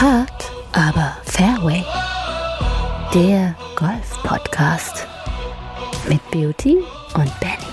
Hard, aber Fairway. Der Golf-Podcast mit Beauty und Benny.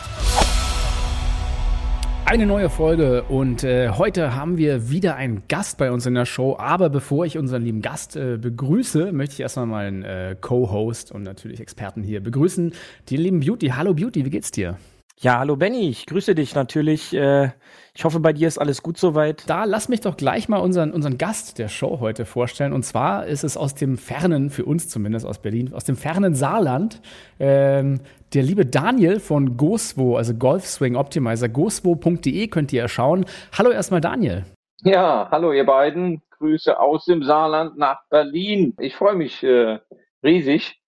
Eine neue Folge und äh, heute haben wir wieder einen Gast bei uns in der Show. Aber bevor ich unseren lieben Gast äh, begrüße, möchte ich erstmal meinen äh, Co-Host und natürlich Experten hier begrüßen. Die lieben Beauty. Hallo Beauty, wie geht's dir? Ja, hallo Benny, ich grüße dich natürlich. Äh, ich hoffe, bei dir ist alles gut soweit. Da lass mich doch gleich mal unseren, unseren Gast der Show heute vorstellen. Und zwar ist es aus dem fernen, für uns zumindest aus Berlin, aus dem fernen Saarland, ähm, der liebe Daniel von GoSwo, also Golf Swing Optimizer. GoSwo.de könnt ihr schauen. Hallo erstmal Daniel. Ja, hallo ihr beiden. Grüße aus dem Saarland nach Berlin. Ich freue mich äh, riesig,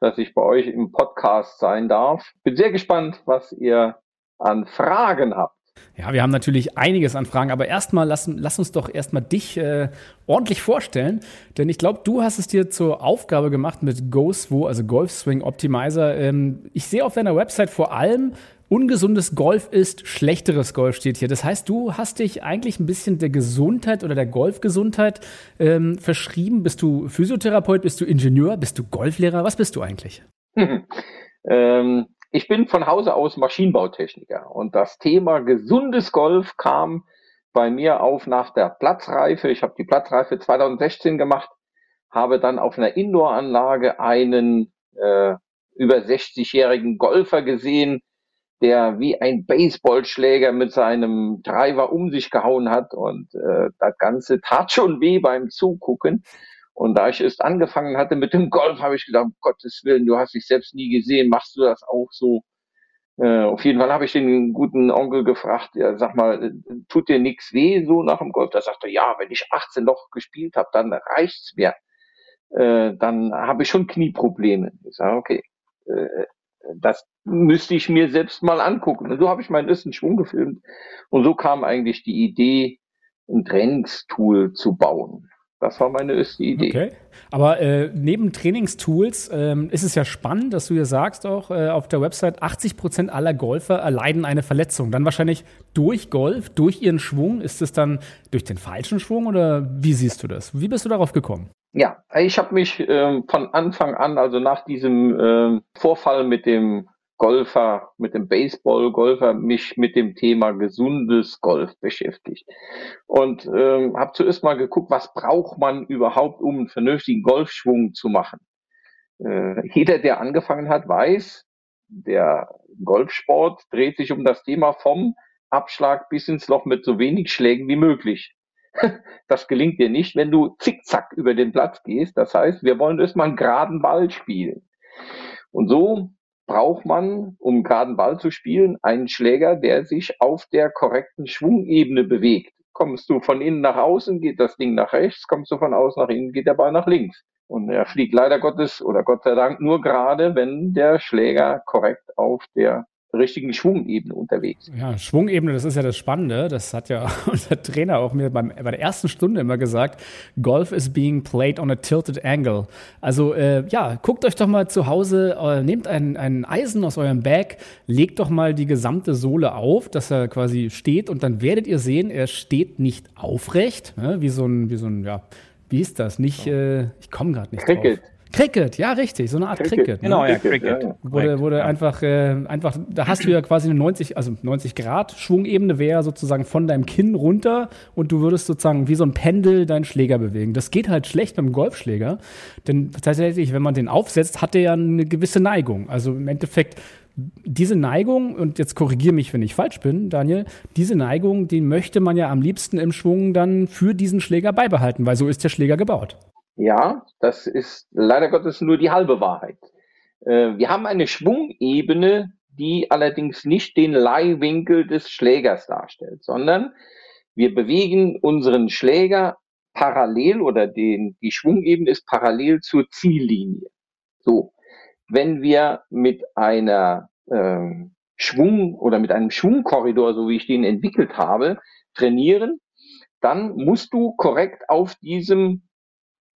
dass ich bei euch im Podcast sein darf. Bin sehr gespannt, was ihr an Fragen habt. Ja, wir haben natürlich einiges an Fragen, aber erstmal lass, lass uns doch erstmal dich äh, ordentlich vorstellen, denn ich glaube, du hast es dir zur Aufgabe gemacht mit GoSwo, also Golf Swing Optimizer. Ähm, ich sehe auf deiner Website vor allem ungesundes Golf ist schlechteres Golf steht hier. Das heißt, du hast dich eigentlich ein bisschen der Gesundheit oder der Golfgesundheit ähm, verschrieben. Bist du Physiotherapeut, bist du Ingenieur, bist du Golflehrer? Was bist du eigentlich? ähm, ich bin von Hause aus Maschinenbautechniker und das Thema gesundes Golf kam bei mir auf nach der Platzreife. Ich habe die Platzreife 2016 gemacht, habe dann auf einer Indoor-Anlage einen äh, über 60-jährigen Golfer gesehen, der wie ein Baseballschläger mit seinem Driver um sich gehauen hat und äh, das Ganze tat schon weh beim Zugucken. Und da ich erst angefangen hatte mit dem Golf, habe ich gedacht, um Gottes Willen, du hast dich selbst nie gesehen, machst du das auch so? Äh, auf jeden Fall habe ich den guten Onkel gefragt, ja, sag mal, tut dir nichts weh so nach dem Golf? Da sagte er, ja, wenn ich 18 Loch gespielt habe, dann reicht's mir. Äh, dann habe ich schon Knieprobleme. Ich sage, okay, äh, das müsste ich mir selbst mal angucken. Und so habe ich meinen ersten Schwung gefilmt. Und so kam eigentlich die Idee, ein Trainingstool zu bauen. Das war meine erste Idee. Okay. Aber äh, neben Trainingstools ähm, ist es ja spannend, dass du ja sagst auch äh, auf der Website, 80 Prozent aller Golfer erleiden eine Verletzung. Dann wahrscheinlich durch Golf, durch ihren Schwung. Ist es dann durch den falschen Schwung oder wie siehst du das? Wie bist du darauf gekommen? Ja, ich habe mich ähm, von Anfang an, also nach diesem ähm, Vorfall mit dem Golfer, mit dem Baseball-Golfer, mich mit dem Thema gesundes Golf beschäftigt. Und ähm, habe zuerst mal geguckt, was braucht man überhaupt, um einen vernünftigen Golfschwung zu machen. Äh, jeder, der angefangen hat, weiß, der Golfsport dreht sich um das Thema vom Abschlag bis ins Loch mit so wenig Schlägen wie möglich. Das gelingt dir nicht, wenn du zickzack über den Platz gehst. Das heißt, wir wollen erstmal einen geraden Ball spielen. Und so braucht man, um geraden Ball zu spielen, einen Schläger, der sich auf der korrekten Schwungebene bewegt. Kommst du von innen nach außen, geht das Ding nach rechts, kommst du von außen nach innen, geht der Ball nach links. Und er fliegt leider Gottes oder Gott sei Dank nur gerade, wenn der Schläger korrekt auf der richtigen Schwungebene unterwegs. Ja, Schwungebene, das ist ja das Spannende. Das hat ja unser Trainer auch mir beim, bei der ersten Stunde immer gesagt. Golf is being played on a tilted angle. Also äh, ja, guckt euch doch mal zu Hause, äh, nehmt ein, ein Eisen aus eurem Bag, legt doch mal die gesamte Sohle auf, dass er quasi steht und dann werdet ihr sehen, er steht nicht aufrecht, ne? wie so ein, wie so ein, ja, wie ist das? Nicht, äh, ich komme gerade nicht Cricket. drauf. Cricket, ja, richtig, so eine Art Cricket. Cricket ne? Genau, ja, Cricket. Ja, Wurde, wurde ja. einfach, äh, einfach, da hast du ja quasi eine 90, also 90 Grad Schwungebene wäre sozusagen von deinem Kinn runter und du würdest sozusagen wie so ein Pendel deinen Schläger bewegen. Das geht halt schlecht beim Golfschläger, denn tatsächlich, wenn man den aufsetzt, hat der ja eine gewisse Neigung. Also im Endeffekt diese Neigung, und jetzt korrigiere mich, wenn ich falsch bin, Daniel, diese Neigung, die möchte man ja am liebsten im Schwung dann für diesen Schläger beibehalten, weil so ist der Schläger gebaut. Ja, das ist leider Gottes nur die halbe Wahrheit. Äh, wir haben eine Schwungebene, die allerdings nicht den Leihwinkel des Schlägers darstellt, sondern wir bewegen unseren Schläger parallel oder den, die Schwungebene ist parallel zur Ziellinie. So, wenn wir mit einer äh, Schwung oder mit einem Schwungkorridor, so wie ich den entwickelt habe, trainieren, dann musst du korrekt auf diesem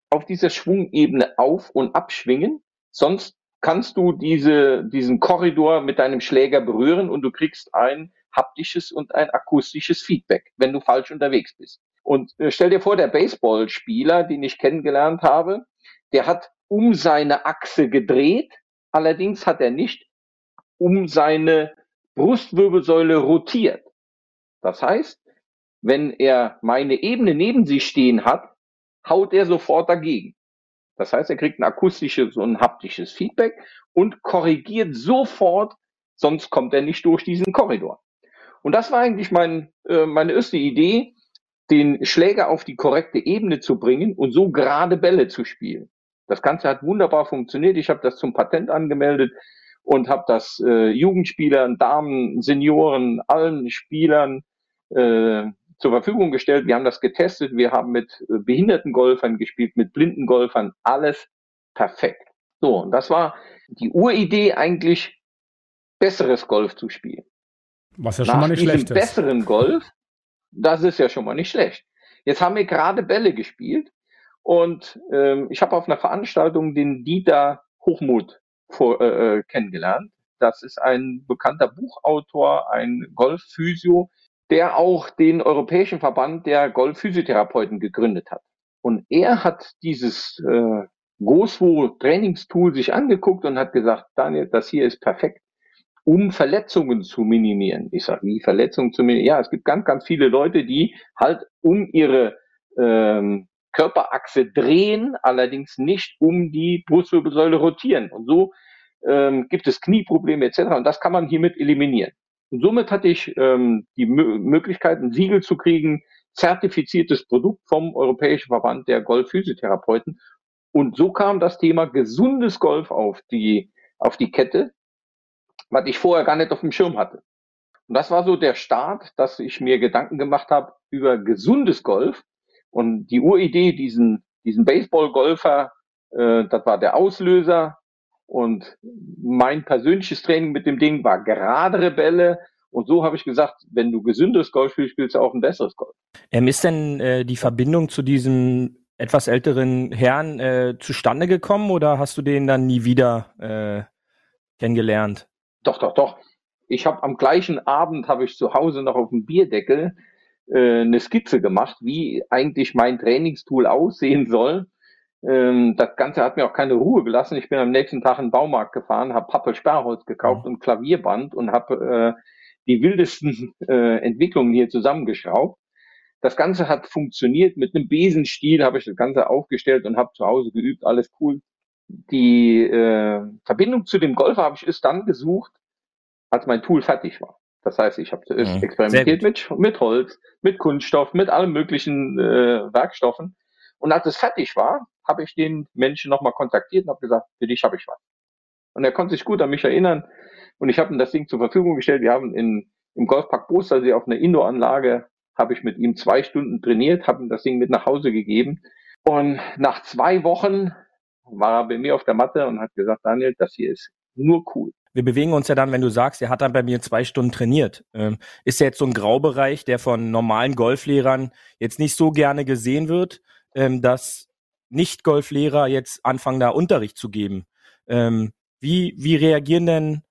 auf dieser Schwungebene auf- und abschwingen, sonst kannst du diese, diesen Korridor mit deinem Schläger berühren und du kriegst ein haptisches und ein akustisches Feedback, wenn du falsch unterwegs bist. Und äh, stell dir vor, der Baseballspieler, den ich kennengelernt habe, der hat um seine Achse gedreht, allerdings hat er nicht um seine Brustwirbelsäule rotiert. Das heißt, wenn er meine Ebene neben sich stehen hat, haut er sofort dagegen. Das heißt, er kriegt ein akustisches und haptisches Feedback und korrigiert sofort, sonst kommt er nicht durch diesen Korridor. Und das war eigentlich mein, äh, meine erste Idee, den Schläger auf die korrekte Ebene zu bringen und so gerade Bälle zu spielen. Das Ganze hat wunderbar funktioniert. Ich habe das zum Patent angemeldet und habe das äh, Jugendspielern, Damen, Senioren, allen Spielern äh, zur Verfügung gestellt. Wir haben das getestet. Wir haben mit äh, behinderten Golfern gespielt, mit blinden Golfern. Alles perfekt. So, und das war die Uridee eigentlich, besseres Golf zu spielen. Was ja schon Nach mal nicht schlecht ist. besseren Golf das ist ja schon mal nicht schlecht. Jetzt haben wir gerade Bälle gespielt und ähm, ich habe auf einer Veranstaltung den Dieter Hochmut vor, äh, äh, kennengelernt. Das ist ein bekannter Buchautor, ein Golfphysio, der auch den Europäischen Verband der Golfphysiotherapeuten gegründet hat. Und er hat dieses äh, GoSwo Trainingstool sich angeguckt und hat gesagt, Daniel, das hier ist perfekt um Verletzungen zu minimieren. Ich sage, wie Verletzungen zu minimieren? Ja, es gibt ganz, ganz viele Leute, die halt um ihre ähm, Körperachse drehen, allerdings nicht um die Brustwirbelsäule rotieren. Und so ähm, gibt es Knieprobleme etc. Und das kann man hiermit eliminieren. Und somit hatte ich ähm, die M Möglichkeit, ein Siegel zu kriegen, zertifiziertes Produkt vom Europäischen Verband der Golfphysiotherapeuten. Und so kam das Thema gesundes Golf auf die, auf die Kette, was ich vorher gar nicht auf dem Schirm hatte. Und das war so der Start, dass ich mir Gedanken gemacht habe über gesundes Golf und die Uridee, diesen, diesen Baseball-Golfer, äh, das war der Auslöser. Und mein persönliches Training mit dem Ding war geradere Bälle. Und so habe ich gesagt, wenn du gesündes Golf spielst, spielst du auch ein besseres Golf. Ähm, ist denn äh, die Verbindung zu diesem etwas älteren Herrn äh, zustande gekommen oder hast du den dann nie wieder äh, kennengelernt? Doch, doch, doch. Ich habe am gleichen Abend habe ich zu Hause noch auf dem Bierdeckel äh, eine Skizze gemacht, wie eigentlich mein Trainingstool aussehen soll. Ähm, das Ganze hat mir auch keine Ruhe gelassen. Ich bin am nächsten Tag in den Baumarkt gefahren, habe Pappe Sperrholz gekauft mhm. und Klavierband und habe äh, die wildesten äh, Entwicklungen hier zusammengeschraubt. Das Ganze hat funktioniert. Mit einem Besenstiel habe ich das Ganze aufgestellt und habe zu Hause geübt. Alles cool die äh, Verbindung zu dem Golfer habe ich erst dann gesucht, als mein Tool fertig war. Das heißt, ich habe zuerst mhm. experimentiert mit, mit Holz, mit Kunststoff, mit allen möglichen äh, Werkstoffen. Und als es fertig war, habe ich den Menschen nochmal kontaktiert und habe gesagt, für dich habe ich was. Und er konnte sich gut an mich erinnern. Und ich habe ihm das Ding zur Verfügung gestellt. Wir haben in, im Golfpark Bostersee auf einer Indoor-Anlage, habe ich mit ihm zwei Stunden trainiert, habe ihm das Ding mit nach Hause gegeben. Und nach zwei Wochen war er bei mir auf der Matte und hat gesagt, Daniel, das hier ist nur cool. Wir bewegen uns ja dann, wenn du sagst, er hat dann bei mir zwei Stunden trainiert. Ähm, ist ja jetzt so ein Graubereich, der von normalen Golflehrern jetzt nicht so gerne gesehen wird, ähm, dass Nicht-Golflehrer jetzt anfangen, da Unterricht zu geben. Ähm, wie, wie reagieren denn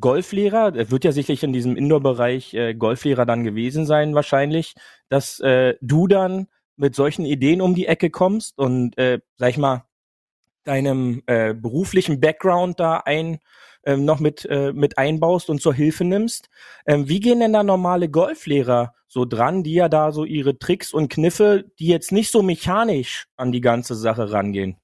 Golflehrer? Es wird ja sicherlich in diesem Indoor-Bereich äh, Golflehrer dann gewesen sein, wahrscheinlich, dass äh, du dann mit solchen Ideen um die Ecke kommst und, äh, sag ich mal, deinem äh, beruflichen Background da ein ähm, noch mit, äh, mit einbaust und zur Hilfe nimmst. Ähm, wie gehen denn da normale Golflehrer so dran, die ja da so ihre Tricks und Kniffe, die jetzt nicht so mechanisch an die ganze Sache rangehen?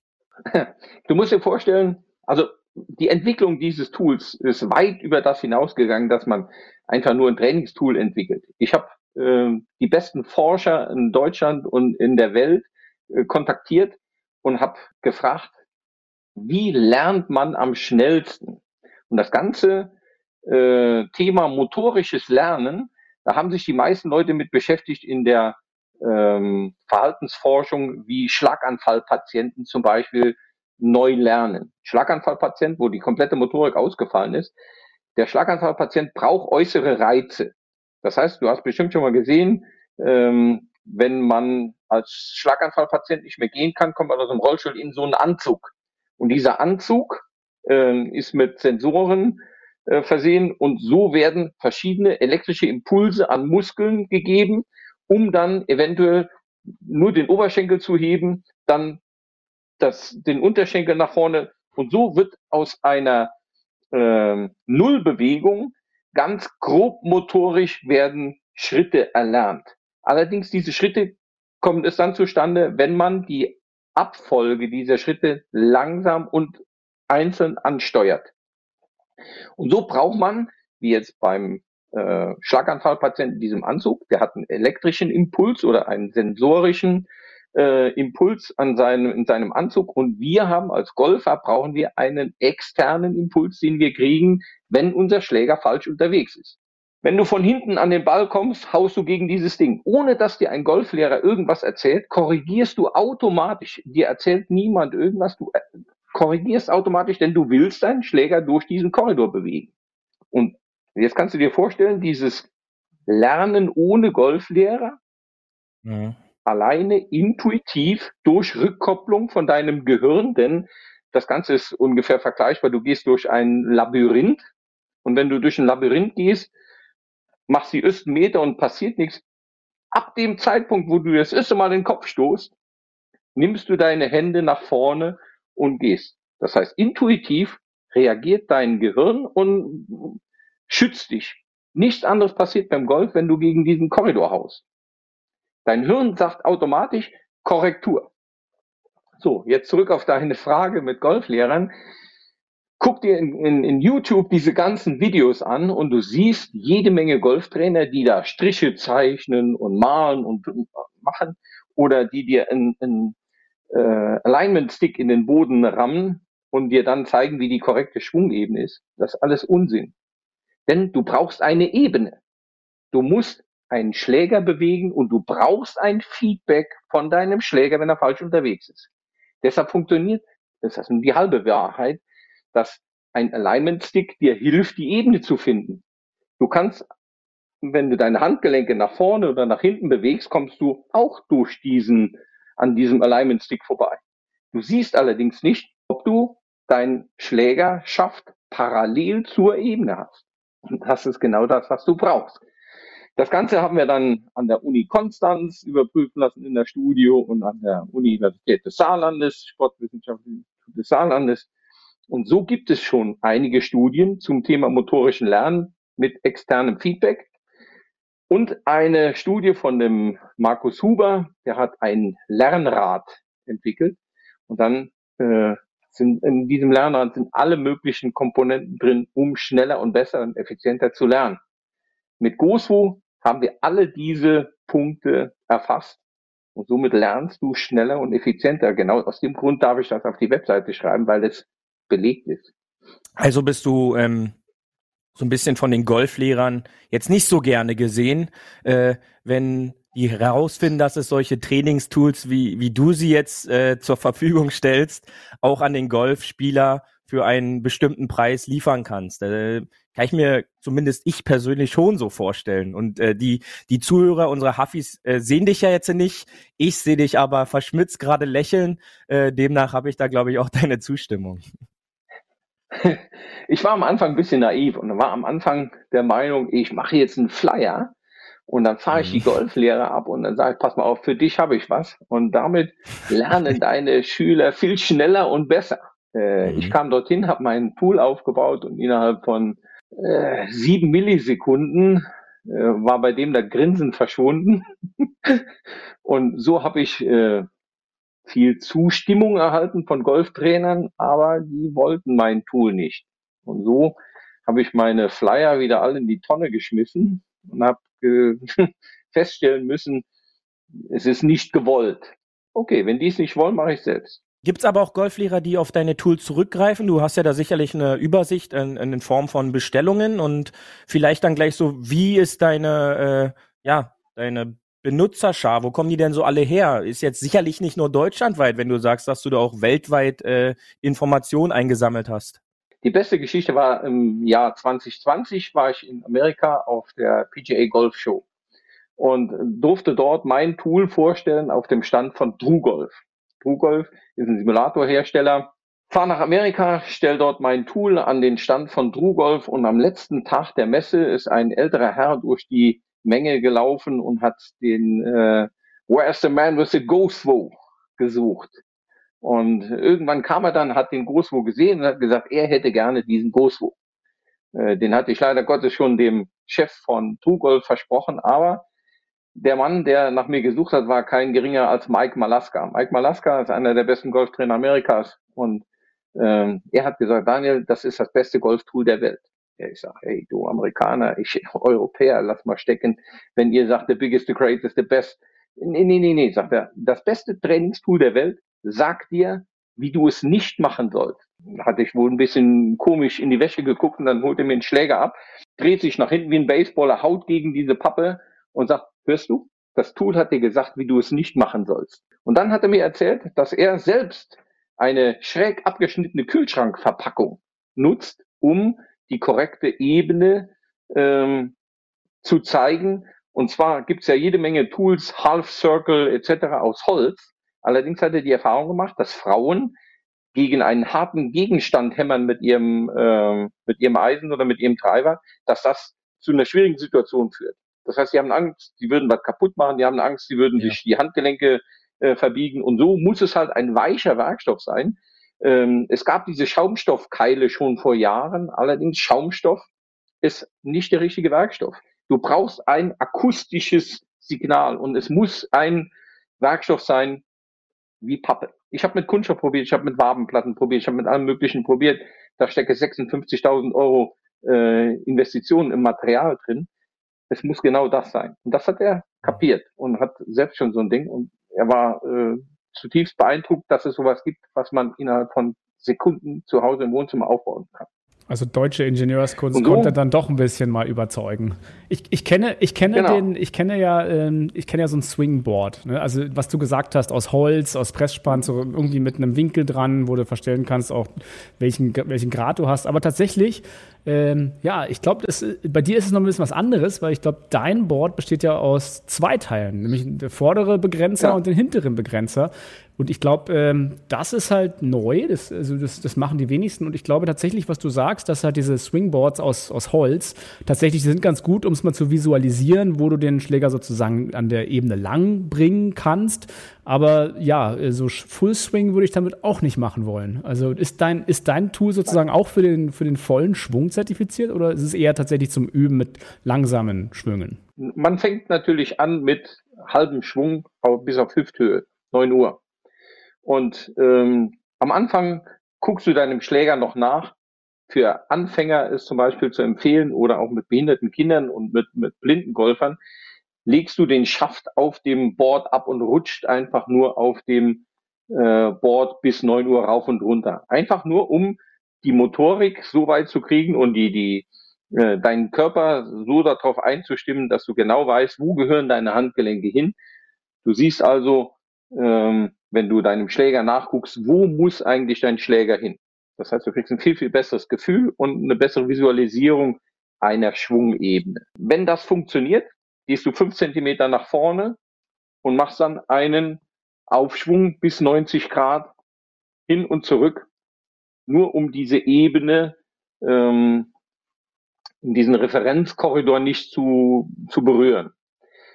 Du musst dir vorstellen, also die Entwicklung dieses Tools ist weit über das hinausgegangen, dass man einfach nur ein Trainingstool entwickelt. Ich habe äh, die besten Forscher in Deutschland und in der Welt äh, kontaktiert und habe gefragt, wie lernt man am schnellsten? Und das ganze äh, Thema motorisches Lernen, da haben sich die meisten Leute mit beschäftigt in der ähm, Verhaltensforschung, wie Schlaganfallpatienten zum Beispiel neu lernen. Schlaganfallpatient, wo die komplette Motorik ausgefallen ist, der Schlaganfallpatient braucht äußere Reize. Das heißt, du hast bestimmt schon mal gesehen, ähm, wenn man als Schlaganfallpatient nicht mehr gehen kann, kommt man aus dem Rollstuhl in so einen Anzug. Und dieser Anzug äh, ist mit Sensoren äh, versehen und so werden verschiedene elektrische Impulse an Muskeln gegeben, um dann eventuell nur den Oberschenkel zu heben, dann das, den Unterschenkel nach vorne. Und so wird aus einer äh, Nullbewegung ganz grob motorisch werden Schritte erlernt. Allerdings diese Schritte kommen es dann zustande, wenn man die Abfolge dieser Schritte langsam und einzeln ansteuert. Und so braucht man, wie jetzt beim äh, Schlaganfallpatienten in diesem Anzug, der hat einen elektrischen Impuls oder einen sensorischen äh, Impuls an seinem, in seinem Anzug und wir haben als Golfer brauchen wir einen externen Impuls, den wir kriegen, wenn unser Schläger falsch unterwegs ist. Wenn du von hinten an den Ball kommst, haust du gegen dieses Ding. Ohne dass dir ein Golflehrer irgendwas erzählt, korrigierst du automatisch. Dir erzählt niemand irgendwas, du äh, korrigierst automatisch, denn du willst deinen Schläger durch diesen Korridor bewegen. Und jetzt kannst du dir vorstellen, dieses Lernen ohne Golflehrer, mhm alleine intuitiv durch Rückkopplung von deinem Gehirn, denn das Ganze ist ungefähr vergleichbar. Du gehst durch ein Labyrinth und wenn du durch ein Labyrinth gehst, machst die ersten Meter und passiert nichts. Ab dem Zeitpunkt, wo du das erste Mal den Kopf stoßt, nimmst du deine Hände nach vorne und gehst. Das heißt, intuitiv reagiert dein Gehirn und schützt dich. Nichts anderes passiert beim Golf, wenn du gegen diesen Korridor haust. Dein Hirn sagt automatisch Korrektur. So, jetzt zurück auf deine Frage mit Golflehrern. Guck dir in, in, in YouTube diese ganzen Videos an und du siehst jede Menge Golftrainer, die da Striche zeichnen und malen und, machen oder die dir einen äh, Alignment-Stick in den Boden rammen und dir dann zeigen, wie die korrekte Schwungebene ist. Das ist alles Unsinn. Denn du brauchst eine Ebene. Du musst einen Schläger bewegen und du brauchst ein Feedback von deinem Schläger, wenn er falsch unterwegs ist. Deshalb funktioniert, das ist die halbe Wahrheit, dass ein Alignment Stick dir hilft, die Ebene zu finden. Du kannst, wenn du deine Handgelenke nach vorne oder nach hinten bewegst, kommst du auch durch diesen, an diesem Alignment Stick vorbei. Du siehst allerdings nicht, ob du deinen Schläger schafft, parallel zur Ebene hast. Und das ist genau das, was du brauchst. Das Ganze haben wir dann an der Uni Konstanz überprüfen lassen in der Studio und an der Universität des Saarlandes, Sportwissenschaften des Saarlandes. Und so gibt es schon einige Studien zum Thema motorischen Lernen mit externem Feedback. Und eine Studie von dem Markus Huber, der hat ein Lernrad entwickelt. Und dann äh, sind in diesem Lernrad sind alle möglichen Komponenten drin, um schneller und besser und effizienter zu lernen. Mit GoSwo haben wir alle diese Punkte erfasst. Und somit lernst du schneller und effizienter. Genau aus dem Grund darf ich das auf die Webseite schreiben, weil es belegt ist. Also bist du ähm, so ein bisschen von den Golflehrern jetzt nicht so gerne gesehen, äh, wenn die herausfinden, dass es solche Trainingstools, wie, wie du sie jetzt äh, zur Verfügung stellst, auch an den Golfspieler für einen bestimmten Preis liefern kannst. Äh, kann ich mir zumindest ich persönlich schon so vorstellen. Und äh, die, die Zuhörer unserer Huffis äh, sehen dich ja jetzt nicht. Ich sehe dich aber verschmitzt gerade lächeln. Äh, demnach habe ich da, glaube ich, auch deine Zustimmung. Ich war am Anfang ein bisschen naiv und war am Anfang der Meinung, ich mache jetzt einen Flyer und dann fahre ich die mhm. Golflehre ab und dann sage ich, pass mal auf, für dich habe ich was. Und damit lernen deine Schüler viel schneller und besser. Äh, mhm. Ich kam dorthin, habe meinen Pool aufgebaut und innerhalb von äh, sieben Millisekunden äh, war bei dem der Grinsen verschwunden. und so habe ich äh, viel Zustimmung erhalten von Golftrainern, aber die wollten mein Tool nicht. Und so habe ich meine Flyer wieder alle in die Tonne geschmissen und habe feststellen müssen, es ist nicht gewollt. Okay, wenn die es nicht wollen, mache ich selbst. Gibt es aber auch Golflehrer, die auf deine Tools zurückgreifen? Du hast ja da sicherlich eine Übersicht in, in Form von Bestellungen und vielleicht dann gleich so, wie ist deine, äh, ja, deine Benutzerschar? Wo kommen die denn so alle her? Ist jetzt sicherlich nicht nur deutschlandweit, wenn du sagst, dass du da auch weltweit äh, Informationen eingesammelt hast. Die beste Geschichte war im Jahr 2020, war ich in Amerika auf der PGA Golf Show und durfte dort mein Tool vorstellen auf dem Stand von True Golf. TrueGolf ist ein Simulatorhersteller. Fahr nach Amerika, stell dort mein Tool an den Stand von TrueGolf und am letzten Tag der Messe ist ein älterer Herr durch die Menge gelaufen und hat den äh, Where's the man with the Goswo gesucht. Und irgendwann kam er dann, hat den Goswo gesehen und hat gesagt, er hätte gerne diesen Goswo. Äh, den hatte ich leider Gottes schon dem Chef von Trugolf versprochen, aber der Mann, der nach mir gesucht hat, war kein geringer als Mike Malaska. Mike Malaska ist einer der besten Golftrainer Amerikas und ähm, er hat gesagt, Daniel, das ist das beste Golftool der Welt. Ja, ich sage, hey, du Amerikaner, ich Europäer, lass mal stecken. Wenn ihr sagt, the biggest, the greatest, the best. Nee, nee, nee, nee, sagt er. Das beste Trainingstool der Welt sagt dir, wie du es nicht machen sollst. Hatte ich wohl ein bisschen komisch in die Wäsche geguckt und dann holt er mir einen Schläger ab, dreht sich nach hinten wie ein Baseballer, haut gegen diese Pappe und sagt, hörst du? Das Tool hat dir gesagt, wie du es nicht machen sollst. Und dann hat er mir erzählt, dass er selbst eine schräg abgeschnittene Kühlschrankverpackung nutzt, um die korrekte Ebene ähm, zu zeigen. Und zwar gibt's ja jede Menge Tools, Half Circle etc. aus Holz. Allerdings hat er die Erfahrung gemacht, dass Frauen gegen einen harten Gegenstand hämmern mit ihrem, äh, mit ihrem Eisen oder mit ihrem Treiber, dass das zu einer schwierigen Situation führt. Das heißt, sie haben Angst, sie würden was kaputt machen, die haben Angst, sie würden ja. sich die Handgelenke äh, verbiegen. Und so muss es halt ein weicher Werkstoff sein. Ähm, es gab diese Schaumstoffkeile schon vor Jahren, allerdings Schaumstoff ist nicht der richtige Werkstoff. Du brauchst ein akustisches Signal und es muss ein Werkstoff sein wie Pappe. Ich habe mit Kunststoff probiert, ich habe mit Wabenplatten probiert, ich habe mit allem Möglichen probiert. Da stecke 56.000 Euro äh, Investitionen im Material drin. Es muss genau das sein. Und das hat er kapiert und hat selbst schon so ein Ding. Und er war äh, zutiefst beeindruckt, dass es sowas gibt, was man innerhalb von Sekunden zu Hause im Wohnzimmer aufbauen kann. Also deutsche Ingenieurskunst so, konnte dann doch ein bisschen mal überzeugen. Ich, ich kenne, ich kenne genau. den, ich kenne ja, ähm, ich kenne ja so ein Swingboard. Ne? Also was du gesagt hast, aus Holz, aus Pressspann, so irgendwie mit einem Winkel dran, wo du verstellen kannst, auch welchen, welchen Grad du hast. Aber tatsächlich, ähm, ja, ich glaube, bei dir ist es noch ein bisschen was anderes, weil ich glaube, dein Board besteht ja aus zwei Teilen, nämlich der vordere Begrenzer ja. und den hinteren Begrenzer. Und ich glaube, ähm, das ist halt neu, das, also das, das machen die wenigsten. Und ich glaube tatsächlich, was du sagst, dass halt diese Swingboards aus, aus Holz tatsächlich sind ganz gut, um es mal zu visualisieren, wo du den Schläger sozusagen an der Ebene lang bringen kannst. Aber ja, so Full Swing würde ich damit auch nicht machen wollen. Also ist dein, ist dein Tool sozusagen auch für den, für den vollen Schwung zertifiziert oder ist es eher tatsächlich zum Üben mit langsamen Schwüngen? Man fängt natürlich an mit halbem Schwung bis auf Hüfthöhe, 9 Uhr. Und ähm, am Anfang guckst du deinem Schläger noch nach. Für Anfänger ist zum Beispiel zu empfehlen oder auch mit behinderten Kindern und mit, mit blinden Golfern, legst du den Schaft auf dem Board ab und rutscht einfach nur auf dem äh, Board bis neun Uhr rauf und runter. Einfach nur, um die Motorik so weit zu kriegen und die, die, äh, deinen Körper so darauf einzustimmen, dass du genau weißt, wo gehören deine Handgelenke hin. Du siehst also, ähm, wenn du deinem Schläger nachguckst, wo muss eigentlich dein Schläger hin? Das heißt, du kriegst ein viel, viel besseres Gefühl und eine bessere Visualisierung einer Schwungebene. Wenn das funktioniert, gehst du fünf Zentimeter nach vorne und machst dann einen Aufschwung bis 90 Grad hin und zurück, nur um diese Ebene, ähm, diesen Referenzkorridor nicht zu, zu berühren.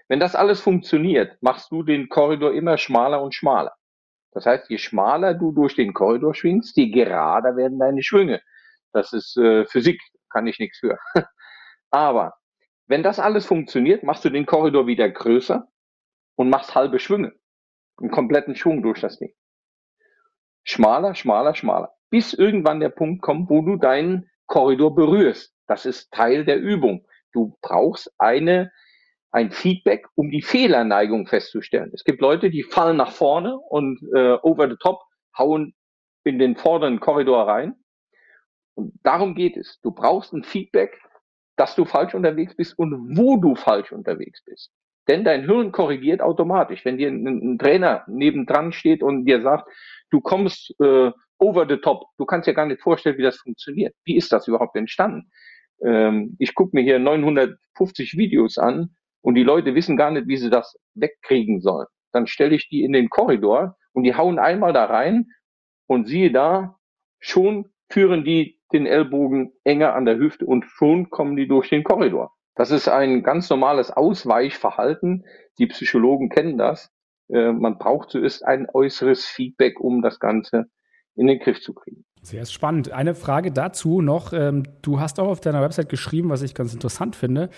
Wenn das alles funktioniert, machst du den Korridor immer schmaler und schmaler. Das heißt, je schmaler du durch den Korridor schwingst, je gerader werden deine Schwünge. Das ist äh, Physik, kann ich nichts für. Aber wenn das alles funktioniert, machst du den Korridor wieder größer und machst halbe Schwünge. Einen kompletten Schwung durch das Ding. Schmaler, schmaler, schmaler. Bis irgendwann der Punkt kommt, wo du deinen Korridor berührst. Das ist Teil der Übung. Du brauchst eine ein Feedback, um die Fehlerneigung festzustellen. Es gibt Leute, die fallen nach vorne und äh, over the top hauen in den vorderen Korridor rein. Und darum geht es. Du brauchst ein Feedback, dass du falsch unterwegs bist und wo du falsch unterwegs bist. Denn dein Hirn korrigiert automatisch. Wenn dir ein, ein Trainer nebendran steht und dir sagt, du kommst äh, over the top, du kannst dir gar nicht vorstellen, wie das funktioniert. Wie ist das überhaupt entstanden? Ähm, ich gucke mir hier 950 Videos an und die Leute wissen gar nicht, wie sie das wegkriegen sollen. Dann stelle ich die in den Korridor und die hauen einmal da rein und siehe da, schon führen die den Ellbogen enger an der Hüfte und schon kommen die durch den Korridor. Das ist ein ganz normales Ausweichverhalten. Die Psychologen kennen das. Äh, man braucht zuerst ein äußeres Feedback, um das Ganze in den Griff zu kriegen. Sehr spannend. Eine Frage dazu noch. Ähm, du hast auch auf deiner Website geschrieben, was ich ganz interessant finde,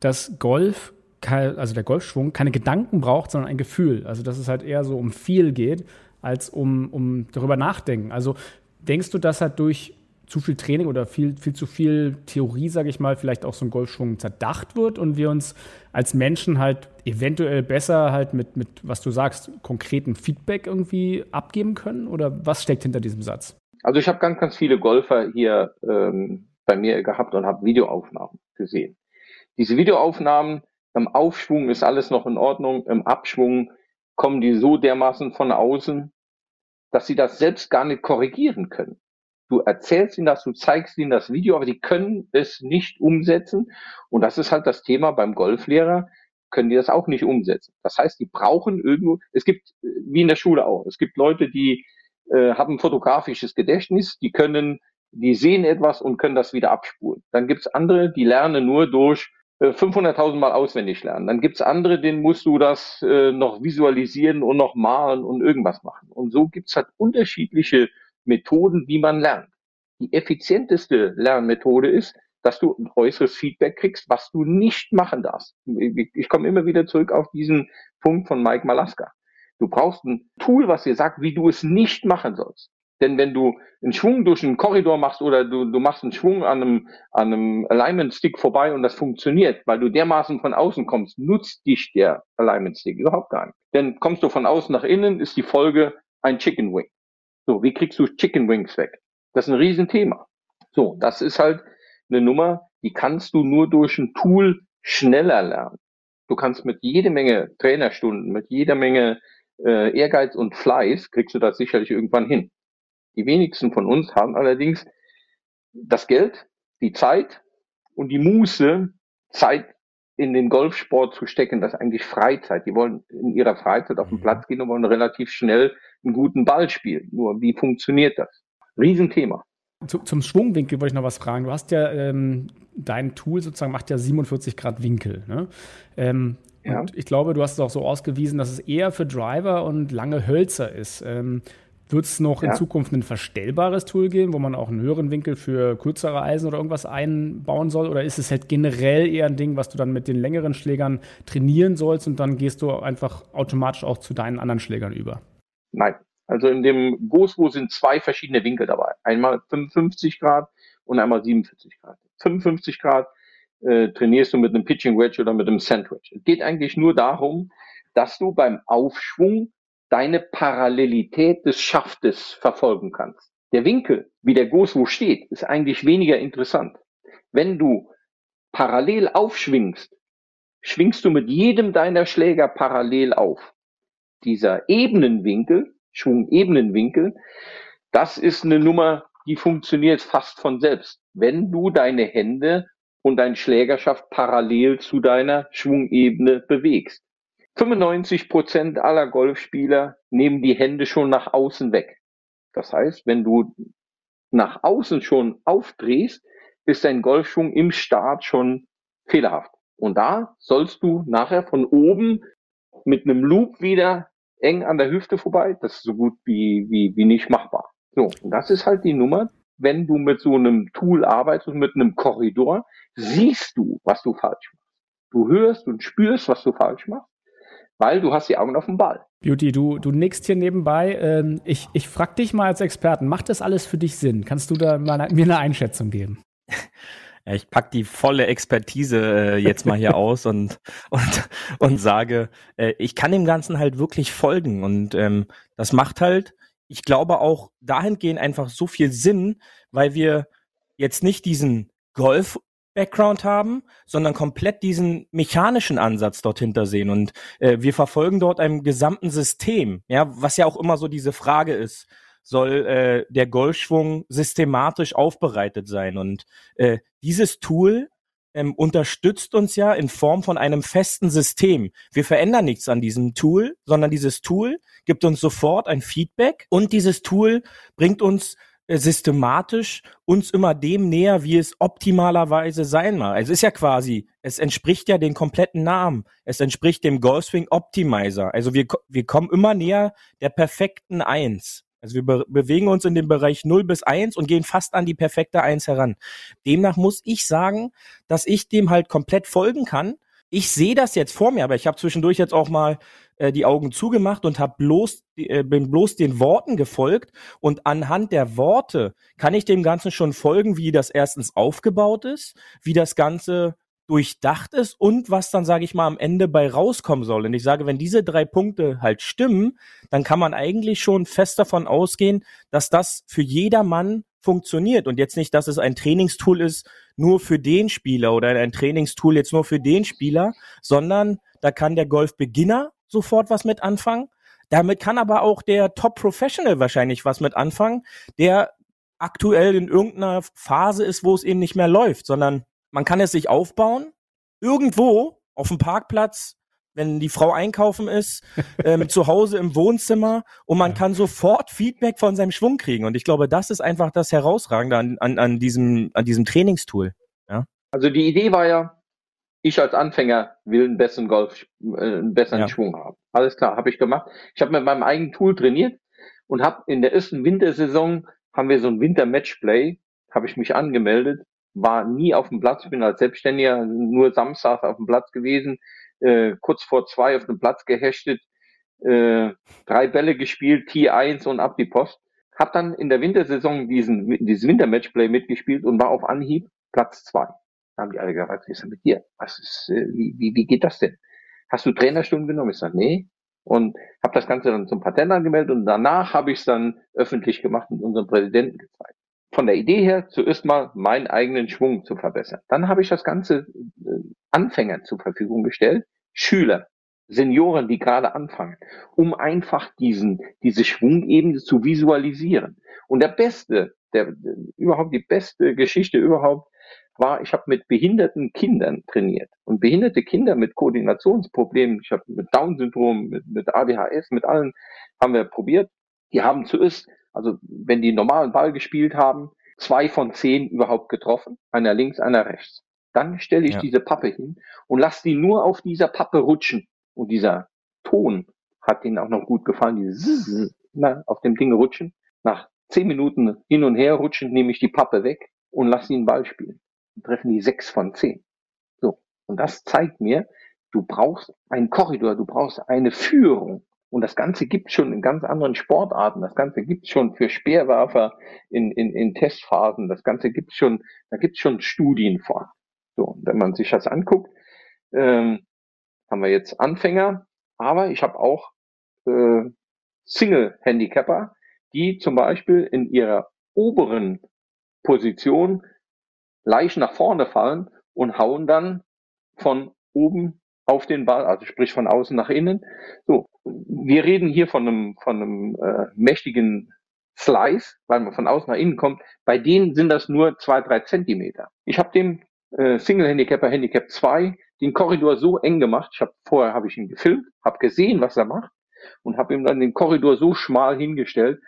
dass Golf, also der Golfschwung, keine Gedanken braucht, sondern ein Gefühl. Also dass es halt eher so um viel geht, als um, um darüber nachdenken. Also denkst du, dass halt durch zu viel Training oder viel, viel zu viel Theorie, sage ich mal, vielleicht auch so ein Golfschwung zerdacht wird und wir uns als Menschen halt eventuell besser halt mit, mit, was du sagst, konkreten Feedback irgendwie abgeben können? Oder was steckt hinter diesem Satz? Also ich habe ganz, ganz viele Golfer hier ähm, bei mir gehabt und habe Videoaufnahmen gesehen. Diese Videoaufnahmen, im Aufschwung ist alles noch in Ordnung, im Abschwung kommen die so dermaßen von außen, dass sie das selbst gar nicht korrigieren können. Du erzählst ihnen das, du zeigst ihnen das Video, aber die können es nicht umsetzen. Und das ist halt das Thema beim Golflehrer, können die das auch nicht umsetzen. Das heißt, die brauchen irgendwo, es gibt, wie in der Schule auch, es gibt Leute, die äh, haben fotografisches Gedächtnis, die können, die sehen etwas und können das wieder abspulen. Dann gibt's andere, die lernen nur durch 500.000 äh, Mal auswendig lernen. Dann gibt's andere, denen musst du das äh, noch visualisieren und noch malen und irgendwas machen. Und so gibt's halt unterschiedliche Methoden, wie man lernt. Die effizienteste Lernmethode ist, dass du ein äußeres Feedback kriegst, was du nicht machen darfst. Ich komme immer wieder zurück auf diesen Punkt von Mike Malaska. Du brauchst ein Tool, was dir sagt, wie du es nicht machen sollst. Denn wenn du einen Schwung durch einen Korridor machst oder du, du machst einen Schwung an einem, an einem Alignment Stick vorbei und das funktioniert, weil du dermaßen von außen kommst, nutzt dich der Alignment Stick überhaupt gar nicht. Denn kommst du von außen nach innen, ist die Folge ein Chicken Wing. So, wie kriegst du Chicken Wings weg? Das ist ein Riesenthema. So, das ist halt eine Nummer, die kannst du nur durch ein Tool schneller lernen. Du kannst mit jede Menge Trainerstunden, mit jeder Menge äh, Ehrgeiz und Fleiß, kriegst du das sicherlich irgendwann hin. Die wenigsten von uns haben allerdings das Geld, die Zeit und die Muße, Zeit in den Golfsport zu stecken, das ist eigentlich Freizeit. Die wollen in ihrer Freizeit auf den mhm. Platz gehen und wollen relativ schnell einen guten Ball spielen. Nur wie funktioniert das? Riesenthema. Zu, zum Schwungwinkel wollte ich noch was fragen. Du hast ja ähm, dein Tool sozusagen macht ja 47 Grad Winkel. Ne? Ähm, ja. Und ich glaube, du hast es auch so ausgewiesen, dass es eher für Driver und lange Hölzer ist. Ähm, wird es noch ja. in Zukunft ein verstellbares Tool geben, wo man auch einen höheren Winkel für kürzere Eisen oder irgendwas einbauen soll? Oder ist es halt generell eher ein Ding, was du dann mit den längeren Schlägern trainieren sollst und dann gehst du einfach automatisch auch zu deinen anderen Schlägern über? Nein. Also in dem GoSwo sind zwei verschiedene Winkel dabei. Einmal 55 Grad und einmal 47 Grad. 55 Grad äh, trainierst du mit einem Pitching Wedge oder mit einem Sandwich. Es geht eigentlich nur darum, dass du beim Aufschwung deine Parallelität des Schaftes verfolgen kannst. Der Winkel, wie der Goswo steht, ist eigentlich weniger interessant. Wenn du parallel aufschwingst, schwingst du mit jedem deiner Schläger parallel auf. Dieser Ebenenwinkel, Schwung-Ebenenwinkel, das ist eine Nummer, die funktioniert fast von selbst. Wenn du deine Hände und dein Schlägerschaft parallel zu deiner Schwungebene bewegst. 95 Prozent aller Golfspieler nehmen die Hände schon nach außen weg. Das heißt, wenn du nach außen schon aufdrehst, ist dein Golfschwung im Start schon fehlerhaft. Und da sollst du nachher von oben mit einem Loop wieder eng an der Hüfte vorbei. Das ist so gut wie, wie, wie nicht machbar. So, und das ist halt die Nummer. Wenn du mit so einem Tool arbeitest mit einem Korridor, siehst du, was du falsch machst. Du hörst und spürst, was du falsch machst weil du hast die Augen auf dem Ball. Beauty, du, du nickst hier nebenbei. Ähm, ich ich frage dich mal als Experten, macht das alles für dich Sinn? Kannst du da mal mir eine Einschätzung geben? Ich pack die volle Expertise äh, jetzt mal hier aus und, und, und sage, äh, ich kann dem Ganzen halt wirklich folgen. Und ähm, das macht halt, ich glaube auch dahingehend einfach so viel Sinn, weil wir jetzt nicht diesen Golf Background haben, sondern komplett diesen mechanischen Ansatz dort hinter sehen. Und äh, wir verfolgen dort ein gesamten System, ja, was ja auch immer so diese Frage ist, soll äh, der Golfschwung systematisch aufbereitet sein. Und äh, dieses Tool ähm, unterstützt uns ja in Form von einem festen System. Wir verändern nichts an diesem Tool, sondern dieses Tool gibt uns sofort ein Feedback und dieses Tool bringt uns systematisch uns immer dem näher, wie es optimalerweise sein mag. Also es ist ja quasi, es entspricht ja den kompletten Namen. Es entspricht dem Golfswing Optimizer. Also wir, wir kommen immer näher der perfekten Eins. Also wir be bewegen uns in dem Bereich 0 bis 1 und gehen fast an die perfekte 1 heran. Demnach muss ich sagen, dass ich dem halt komplett folgen kann. Ich sehe das jetzt vor mir, aber ich habe zwischendurch jetzt auch mal äh, die Augen zugemacht und hab bloß, äh, bin bloß den Worten gefolgt. Und anhand der Worte kann ich dem Ganzen schon folgen, wie das erstens aufgebaut ist, wie das Ganze durchdacht ist und was dann, sage ich mal, am Ende bei rauskommen soll. Und ich sage, wenn diese drei Punkte halt stimmen, dann kann man eigentlich schon fest davon ausgehen, dass das für jedermann funktioniert und jetzt nicht, dass es ein Trainingstool ist nur für den Spieler oder ein Trainingstool jetzt nur für den Spieler, sondern da kann der Golfbeginner sofort was mit anfangen. Damit kann aber auch der Top Professional wahrscheinlich was mit anfangen, der aktuell in irgendeiner Phase ist, wo es eben nicht mehr läuft, sondern man kann es sich aufbauen, irgendwo auf dem Parkplatz, wenn die Frau einkaufen ist, ähm, zu Hause im Wohnzimmer und man kann sofort Feedback von seinem Schwung kriegen. Und ich glaube, das ist einfach das Herausragende an, an, an, diesem, an diesem Trainingstool. Ja? Also die Idee war ja, ich als Anfänger will einen besseren Golf, äh, einen besseren ja. Schwung haben. Alles klar, habe ich gemacht. Ich habe mit meinem eigenen Tool trainiert und habe in der ersten Wintersaison haben wir so ein Winter-Matchplay, habe ich mich angemeldet, war nie auf dem Platz, bin als Selbstständiger nur samstags auf dem Platz gewesen, äh, kurz vor zwei auf dem Platz gehechtet, äh, drei Bälle gespielt, T1 und ab die Post. Hab dann in der Wintersaison diesen, dieses Winter-Matchplay mitgespielt und war auf Anhieb Platz zwei. Da haben die alle gesagt, was ist denn mit dir? Was ist, äh, wie, wie, wie geht das denn? Hast du Trainerstunden genommen? Ich sage, nee. Und habe das Ganze dann zum Patent angemeldet und danach habe ich es dann öffentlich gemacht und unserem Präsidenten gezeigt. Von der Idee her zuerst mal meinen eigenen Schwung zu verbessern. Dann habe ich das Ganze äh, Anfängern zur Verfügung gestellt, Schüler, Senioren, die gerade anfangen, um einfach diesen, diese Schwungebene zu visualisieren. Und der beste, der, überhaupt die beste Geschichte überhaupt war, ich habe mit behinderten Kindern trainiert. Und behinderte Kinder mit Koordinationsproblemen, ich habe mit Down-Syndrom, mit, mit ADHS, mit allen haben wir probiert. Die haben zuerst, also wenn die normalen Ball gespielt haben, zwei von zehn überhaupt getroffen, einer links, einer rechts. Dann stelle ich ja. diese Pappe hin und lasse die nur auf dieser Pappe rutschen. Und dieser Ton hat ihnen auch noch gut gefallen, dieses na, auf dem Ding rutschen. Nach zehn Minuten hin und her rutschen, nehme ich die Pappe weg und lasse ihn Ball spielen treffen die sechs von zehn. So. Und das zeigt mir, du brauchst einen Korridor, du brauchst eine Führung. Und das Ganze gibt schon in ganz anderen Sportarten. Das Ganze gibt schon für Speerwerfer in, in, in Testphasen. Das Ganze gibt schon, da gibt schon Studien vor. So, wenn man sich das anguckt, ähm, haben wir jetzt Anfänger, aber ich habe auch äh, Single-Handicapper, die zum Beispiel in ihrer oberen Position leicht nach vorne fallen und hauen dann von oben auf den Ball, also sprich von außen nach innen. So, wir reden hier von einem, von einem äh, mächtigen Slice, weil man von außen nach innen kommt. Bei denen sind das nur zwei, drei Zentimeter. Ich habe dem äh, Single Handicapper Handicap 2 den Korridor so eng gemacht. Ich habe vorher habe ich ihn gefilmt, habe gesehen, was er macht und habe ihm dann den Korridor so schmal hingestellt,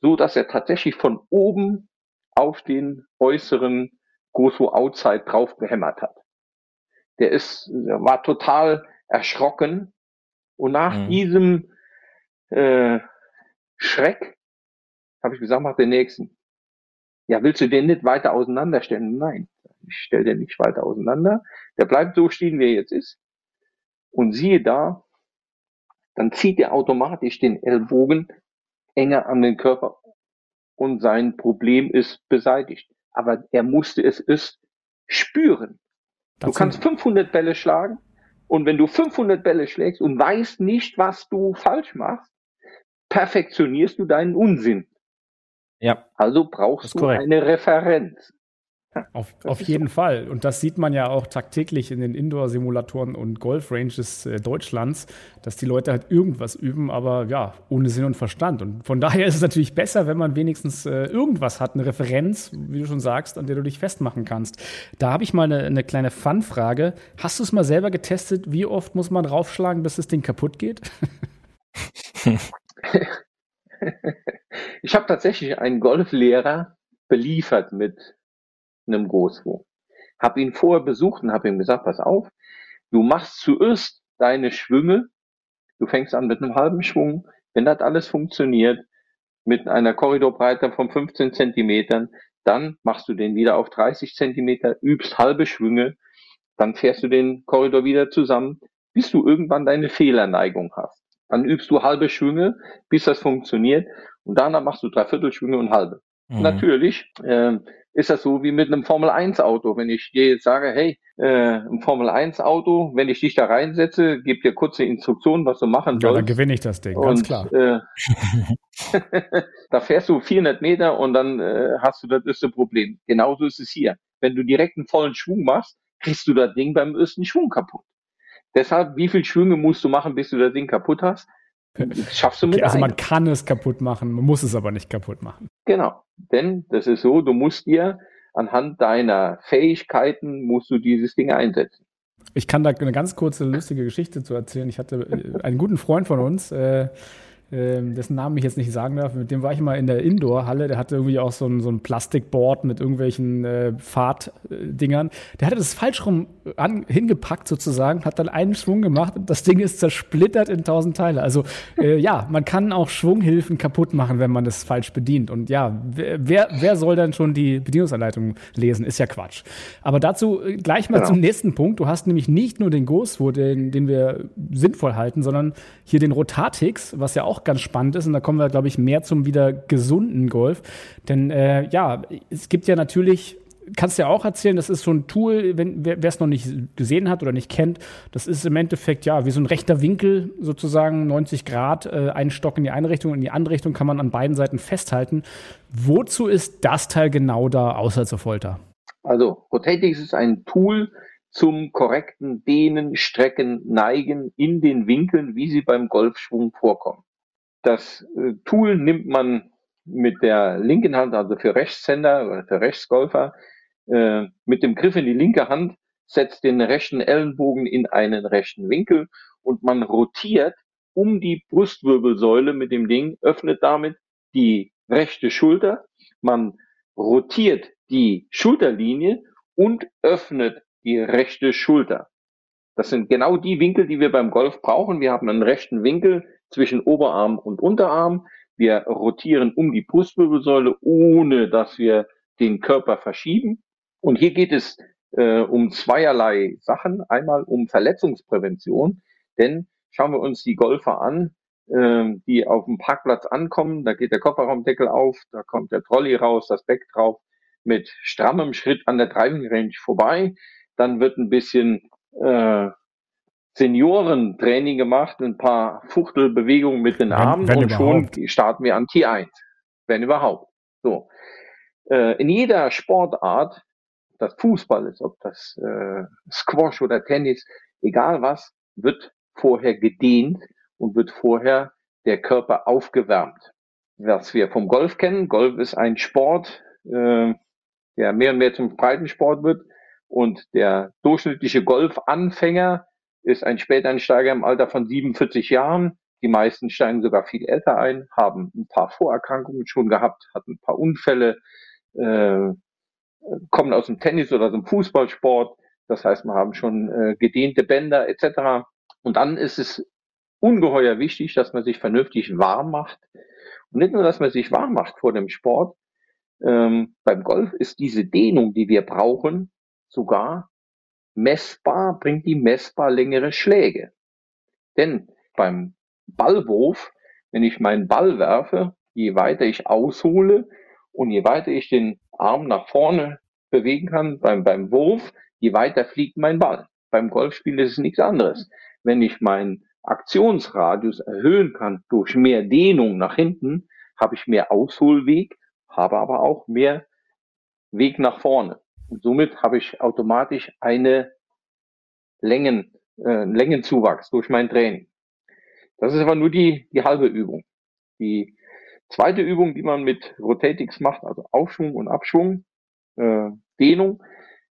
so dass er tatsächlich von oben auf den äußeren Gosu Outside drauf gehämmert hat. Der ist, der war total erschrocken und nach mhm. diesem äh, Schreck habe ich gesagt, mach den nächsten. Ja, willst du den nicht weiter auseinanderstellen? Nein, ich stelle den nicht weiter auseinander. Der bleibt so stehen, wie er jetzt ist. Und siehe da, dann zieht er automatisch den Ellbogen enger an den Körper und sein Problem ist beseitigt aber er musste es ist spüren. Das du kannst 500 Bälle schlagen und wenn du 500 Bälle schlägst und weißt nicht, was du falsch machst, perfektionierst du deinen Unsinn. Ja. Also brauchst du korrekt. eine Referenz. Auf, auf jeden so. Fall. Und das sieht man ja auch tagtäglich in den Indoor-Simulatoren und Golf-Ranges äh, Deutschlands, dass die Leute halt irgendwas üben, aber ja, ohne Sinn und Verstand. Und von daher ist es natürlich besser, wenn man wenigstens äh, irgendwas hat, eine Referenz, wie du schon sagst, an der du dich festmachen kannst. Da habe ich mal eine, eine kleine Fun-Frage. Hast du es mal selber getestet? Wie oft muss man draufschlagen, bis das Ding kaputt geht? Ich habe tatsächlich einen Golflehrer beliefert mit einem Großwurf. Hab ihn vorher besucht und habe ihm gesagt, pass auf, du machst zuerst deine Schwünge, du fängst an mit einem halben Schwung, wenn das alles funktioniert, mit einer Korridorbreite von 15 Zentimetern, dann machst du den wieder auf 30 Zentimeter, übst halbe Schwünge, dann fährst du den Korridor wieder zusammen, bis du irgendwann deine Fehlerneigung hast. Dann übst du halbe Schwünge, bis das funktioniert und danach machst du Dreiviertelschwünge und halbe. Mhm. Natürlich äh, ist das so wie mit einem Formel 1 Auto. Wenn ich dir jetzt sage, hey, äh, ein Formel 1 Auto, wenn ich dich da reinsetze, gib dir kurze Instruktionen, was du machen sollst. Ja, dann gewinne ich das Ding, ganz und, klar. Äh, da fährst du 400 Meter und dann äh, hast du das erste Problem. Genauso ist es hier. Wenn du direkt einen vollen Schwung machst, kriegst du das Ding beim ersten Schwung kaputt. Deshalb, wie viele Schwünge musst du machen, bis du das Ding kaputt hast? Schaffst du mit okay, Also man kann es kaputt machen, man muss es aber nicht kaputt machen. Genau, denn das ist so, du musst dir anhand deiner Fähigkeiten musst du dieses Ding einsetzen. Ich kann da eine ganz kurze lustige Geschichte zu erzählen. Ich hatte äh, einen guten Freund von uns, äh, ähm, dessen Namen ich jetzt nicht sagen darf, mit dem war ich mal in der Indoor-Halle, der hatte irgendwie auch so ein, so ein Plastikboard mit irgendwelchen äh, Fahrtdingern. Der hatte das falsch rum an, hingepackt sozusagen, hat dann einen Schwung gemacht und das Ding ist zersplittert in tausend Teile. Also äh, ja, man kann auch Schwunghilfen kaputt machen, wenn man das falsch bedient. Und ja, wer, wer soll dann schon die Bedienungsanleitung lesen? Ist ja Quatsch. Aber dazu äh, gleich mal genau. zum nächsten Punkt. Du hast nämlich nicht nur den Ghostwo, den, den wir sinnvoll halten, sondern hier den Rotatix, was ja auch ganz spannend ist. Und da kommen wir, glaube ich, mehr zum wieder gesunden Golf. Denn äh, ja, es gibt ja natürlich kannst du ja auch erzählen, das ist so ein Tool, wenn wer es noch nicht gesehen hat oder nicht kennt, das ist im Endeffekt ja wie so ein rechter Winkel sozusagen 90 Grad, äh, ein Stock in die eine Richtung und in die andere Richtung kann man an beiden Seiten festhalten. Wozu ist das Teil genau da, außer zur Folter? Also Rotatix ist ein Tool zum korrekten Dehnen, Strecken, Neigen in den Winkeln, wie sie beim Golfschwung vorkommen. Das äh, Tool nimmt man mit der linken Hand, also für Rechtshänder oder für Rechtsgolfer, äh, mit dem Griff in die linke Hand, setzt den rechten Ellenbogen in einen rechten Winkel und man rotiert um die Brustwirbelsäule mit dem Ding, öffnet damit die rechte Schulter, man rotiert die Schulterlinie und öffnet die rechte Schulter. Das sind genau die Winkel, die wir beim Golf brauchen. Wir haben einen rechten Winkel zwischen Oberarm und Unterarm. Wir rotieren um die Brustwirbelsäule, ohne dass wir den Körper verschieben. Und hier geht es äh, um zweierlei Sachen. Einmal um Verletzungsprävention, denn schauen wir uns die Golfer an, äh, die auf dem Parkplatz ankommen. Da geht der Kofferraumdeckel auf, da kommt der Trolley raus, das Beck drauf, mit strammem Schritt an der Driving Range vorbei. Dann wird ein bisschen äh, Seniorentraining gemacht, ein paar Fuchtelbewegungen mit den Armen wenn, wenn und überhaupt. schon starten wir an T1, wenn überhaupt. So. Äh, in jeder Sportart, ob das Fußball ist, ob das äh, Squash oder Tennis, egal was, wird vorher gedehnt und wird vorher der Körper aufgewärmt. Was wir vom Golf kennen, Golf ist ein Sport, äh, der mehr und mehr zum Breitensport wird und der durchschnittliche Golfanfänger ist ein Späteinsteiger im Alter von 47 Jahren. Die meisten steigen sogar viel älter ein, haben ein paar Vorerkrankungen schon gehabt, hatten ein paar Unfälle, äh, kommen aus dem Tennis oder dem Fußballsport. Das heißt, wir haben schon äh, gedehnte Bänder etc. Und dann ist es ungeheuer wichtig, dass man sich vernünftig warm macht. Und nicht nur, dass man sich warm macht vor dem Sport. Ähm, beim Golf ist diese Dehnung, die wir brauchen, sogar messbar, bringt die messbar längere Schläge. Denn beim Ballwurf, wenn ich meinen Ball werfe, je weiter ich aushole und je weiter ich den Arm nach vorne bewegen kann beim, beim Wurf, je weiter fliegt mein Ball. Beim Golfspiel ist es nichts anderes. Wenn ich meinen Aktionsradius erhöhen kann durch mehr Dehnung nach hinten, habe ich mehr Ausholweg, habe aber auch mehr Weg nach vorne. Und somit habe ich automatisch eine Längen, äh, Längenzuwachs durch mein Training. Das ist aber nur die, die halbe Übung. Die zweite Übung, die man mit Rotatix macht, also Aufschwung und Abschwung, äh, Dehnung,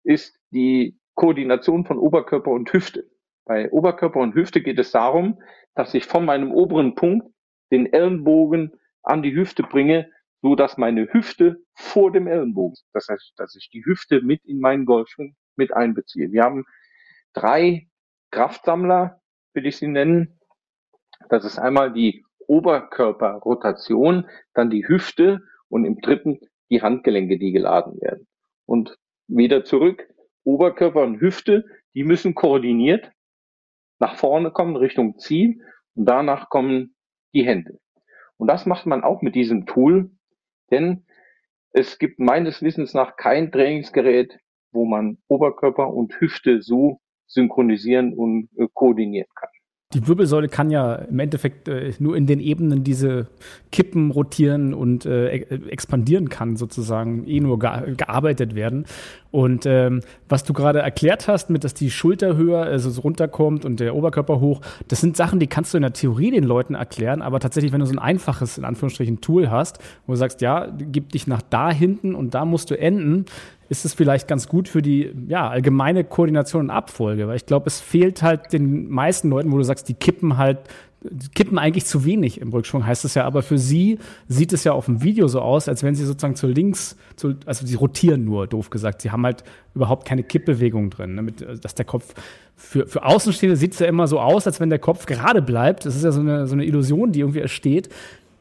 ist die Koordination von Oberkörper und Hüfte. Bei Oberkörper und Hüfte geht es darum, dass ich von meinem oberen Punkt den Ellenbogen an die Hüfte bringe, so dass meine Hüfte vor dem Ellenbogen, das heißt, dass ich die Hüfte mit in meinen Golfschwung mit einbeziehe. Wir haben drei Kraftsammler, will ich sie nennen. Das ist einmal die Oberkörperrotation, dann die Hüfte und im dritten die Handgelenke, die geladen werden. Und wieder zurück, Oberkörper und Hüfte, die müssen koordiniert nach vorne kommen, Richtung Ziel und danach kommen die Hände. Und das macht man auch mit diesem Tool, denn es gibt meines Wissens nach kein Trainingsgerät, wo man Oberkörper und Hüfte so synchronisieren und äh, koordinieren kann. Die Wirbelsäule kann ja im Endeffekt äh, nur in den Ebenen diese Kippen rotieren und äh, expandieren kann, sozusagen, eh nur ge gearbeitet werden. Und ähm, was du gerade erklärt hast, mit dass die Schulter höher, also so runterkommt und der Oberkörper hoch, das sind Sachen, die kannst du in der Theorie den Leuten erklären, aber tatsächlich, wenn du so ein einfaches, in Anführungsstrichen, Tool hast, wo du sagst, ja, gib dich nach da hinten und da musst du enden, ist es vielleicht ganz gut für die ja, allgemeine Koordination und Abfolge, weil ich glaube, es fehlt halt den meisten Leuten, wo du sagst, die kippen halt kippen eigentlich zu wenig im Rückschwung, heißt es ja, aber für sie sieht es ja auf dem Video so aus, als wenn sie sozusagen zu links, zu, also sie rotieren nur, doof gesagt. Sie haben halt überhaupt keine Kippbewegung drin, ne, mit, dass der Kopf für, für Außenstehende sieht es ja immer so aus, als wenn der Kopf gerade bleibt. Das ist ja so eine, so eine Illusion, die irgendwie entsteht.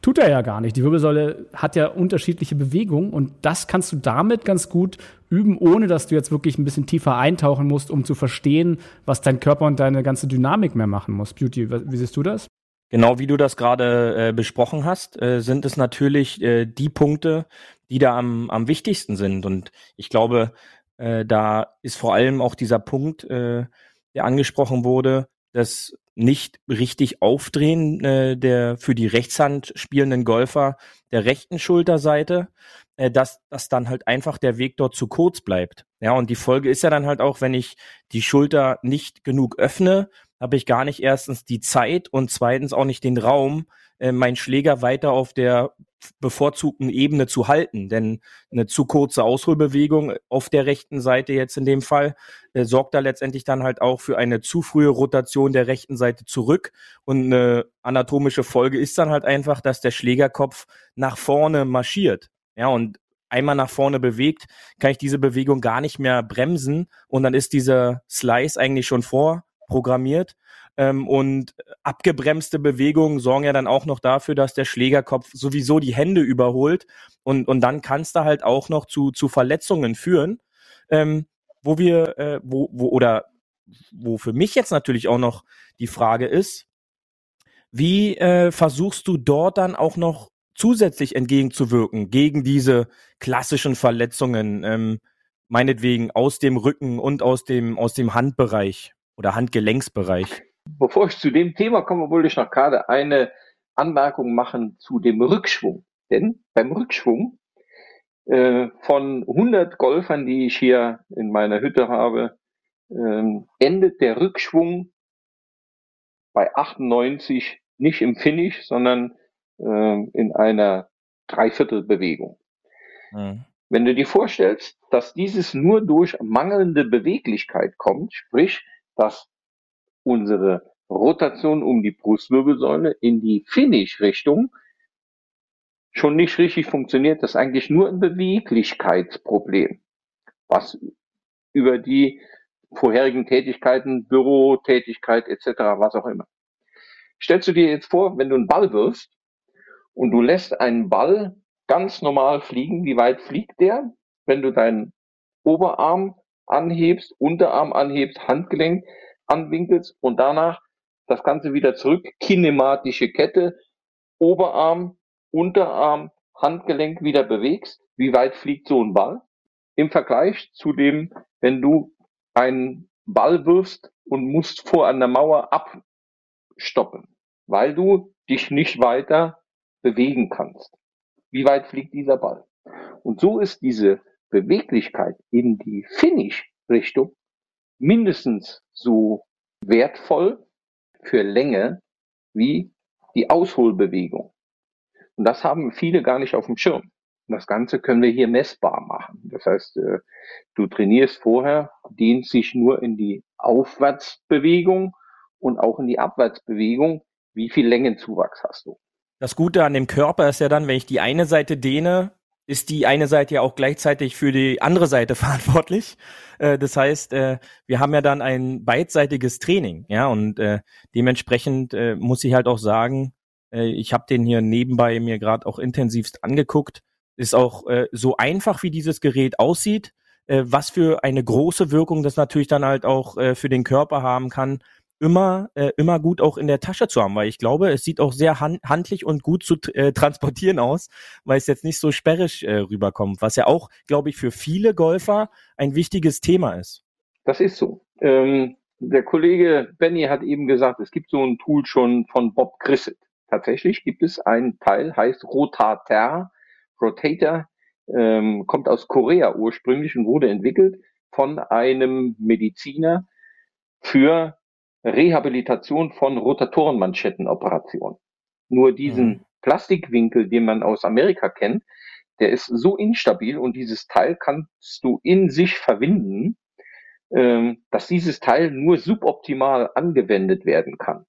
Tut er ja gar nicht. Die Wirbelsäule hat ja unterschiedliche Bewegungen und das kannst du damit ganz gut üben, ohne dass du jetzt wirklich ein bisschen tiefer eintauchen musst, um zu verstehen, was dein Körper und deine ganze Dynamik mehr machen muss. Beauty, wie siehst du das? Genau wie du das gerade äh, besprochen hast, äh, sind es natürlich äh, die Punkte, die da am, am wichtigsten sind. Und ich glaube, äh, da ist vor allem auch dieser Punkt, äh, der angesprochen wurde, dass nicht richtig aufdrehen äh, der für die Rechtshand spielenden Golfer der rechten Schulterseite, äh, dass, dass dann halt einfach der Weg dort zu kurz bleibt. Ja, und die Folge ist ja dann halt auch, wenn ich die Schulter nicht genug öffne, habe ich gar nicht erstens die Zeit und zweitens auch nicht den Raum, äh, meinen Schläger weiter auf der bevorzugten Ebene zu halten. Denn eine zu kurze Ausholbewegung auf der rechten Seite jetzt in dem Fall äh, sorgt da letztendlich dann halt auch für eine zu frühe Rotation der rechten Seite zurück. Und eine anatomische Folge ist dann halt einfach, dass der Schlägerkopf nach vorne marschiert. Ja, und einmal nach vorne bewegt, kann ich diese Bewegung gar nicht mehr bremsen und dann ist dieser Slice eigentlich schon vorprogrammiert ähm, und abgebremste Bewegungen sorgen ja dann auch noch dafür, dass der Schlägerkopf sowieso die Hände überholt. Und, und dann kann es da halt auch noch zu, zu Verletzungen führen, ähm, wo wir, äh, wo, wo, oder wo für mich jetzt natürlich auch noch die Frage ist, wie äh, versuchst du dort dann auch noch zusätzlich entgegenzuwirken gegen diese klassischen Verletzungen, ähm, meinetwegen aus dem Rücken und aus dem, aus dem Handbereich oder Handgelenksbereich? Bevor ich zu dem Thema komme, wollte ich noch gerade eine Anmerkung machen zu dem Rückschwung. Denn beim Rückschwung äh, von 100 Golfern, die ich hier in meiner Hütte habe, äh, endet der Rückschwung bei 98 nicht im Finish, sondern äh, in einer Dreiviertelbewegung. Mhm. Wenn du dir vorstellst, dass dieses nur durch mangelnde Beweglichkeit kommt, sprich, dass unsere Rotation um die Brustwirbelsäule in die Finish-Richtung schon nicht richtig funktioniert. Das ist eigentlich nur ein Beweglichkeitsproblem, was über die vorherigen Tätigkeiten, Bürotätigkeit etc., was auch immer. Stellst du dir jetzt vor, wenn du einen Ball wirfst und du lässt einen Ball ganz normal fliegen, wie weit fliegt der? Wenn du deinen Oberarm anhebst, Unterarm anhebst, Handgelenk, anwinkelst und danach das Ganze wieder zurück, kinematische Kette, Oberarm, Unterarm, Handgelenk wieder bewegst, wie weit fliegt so ein Ball? Im Vergleich zu dem, wenn du einen Ball wirfst und musst vor einer Mauer abstoppen, weil du dich nicht weiter bewegen kannst. Wie weit fliegt dieser Ball? Und so ist diese Beweglichkeit in die Finish-Richtung mindestens so wertvoll für Länge wie die Ausholbewegung. Und das haben viele gar nicht auf dem Schirm. Das Ganze können wir hier messbar machen. Das heißt, äh, du trainierst vorher, dehnst sich nur in die Aufwärtsbewegung und auch in die Abwärtsbewegung. Wie viel Längenzuwachs hast du? Das Gute an dem Körper ist ja dann, wenn ich die eine Seite dehne, ist die eine Seite ja auch gleichzeitig für die andere Seite verantwortlich. Äh, das heißt, äh, wir haben ja dann ein beidseitiges Training, ja, und äh, dementsprechend äh, muss ich halt auch sagen, äh, ich habe den hier nebenbei mir gerade auch intensivst angeguckt. Ist auch äh, so einfach, wie dieses Gerät aussieht, äh, was für eine große Wirkung das natürlich dann halt auch äh, für den Körper haben kann, immer, äh, immer gut auch in der Tasche zu haben, weil ich glaube, es sieht auch sehr hand handlich und gut zu äh, transportieren aus, weil es jetzt nicht so sperrig äh, rüberkommt, was ja auch, glaube ich, für viele Golfer ein wichtiges Thema ist. Das ist so. Ähm, der Kollege Benny hat eben gesagt, es gibt so ein Tool schon von Bob Grisset. Tatsächlich gibt es ein Teil, heißt Rotater, Rotator, ähm, kommt aus Korea ursprünglich und wurde entwickelt von einem Mediziner für Rehabilitation von Rotatorenmanschettenoperationen. Nur diesen mhm. Plastikwinkel, den man aus Amerika kennt, der ist so instabil und dieses Teil kannst du in sich verwinden, ähm, dass dieses Teil nur suboptimal angewendet werden kann.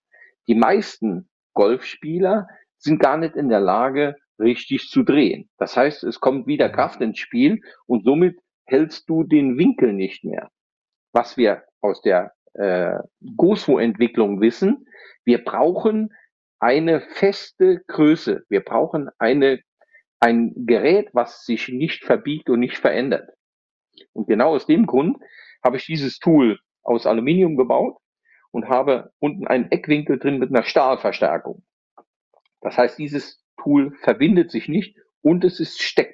Die meisten Golfspieler sind gar nicht in der Lage, richtig zu drehen. Das heißt, es kommt wieder mhm. Kraft ins Spiel und somit hältst du den Winkel nicht mehr. Was wir aus der äh, GOSWO-Entwicklung wissen, wir brauchen eine feste Größe. Wir brauchen eine, ein Gerät, was sich nicht verbiegt und nicht verändert. Und genau aus dem Grund habe ich dieses Tool aus Aluminium gebaut und habe unten einen Eckwinkel drin mit einer Stahlverstärkung. Das heißt, dieses Tool verbindet sich nicht und es ist steckbar.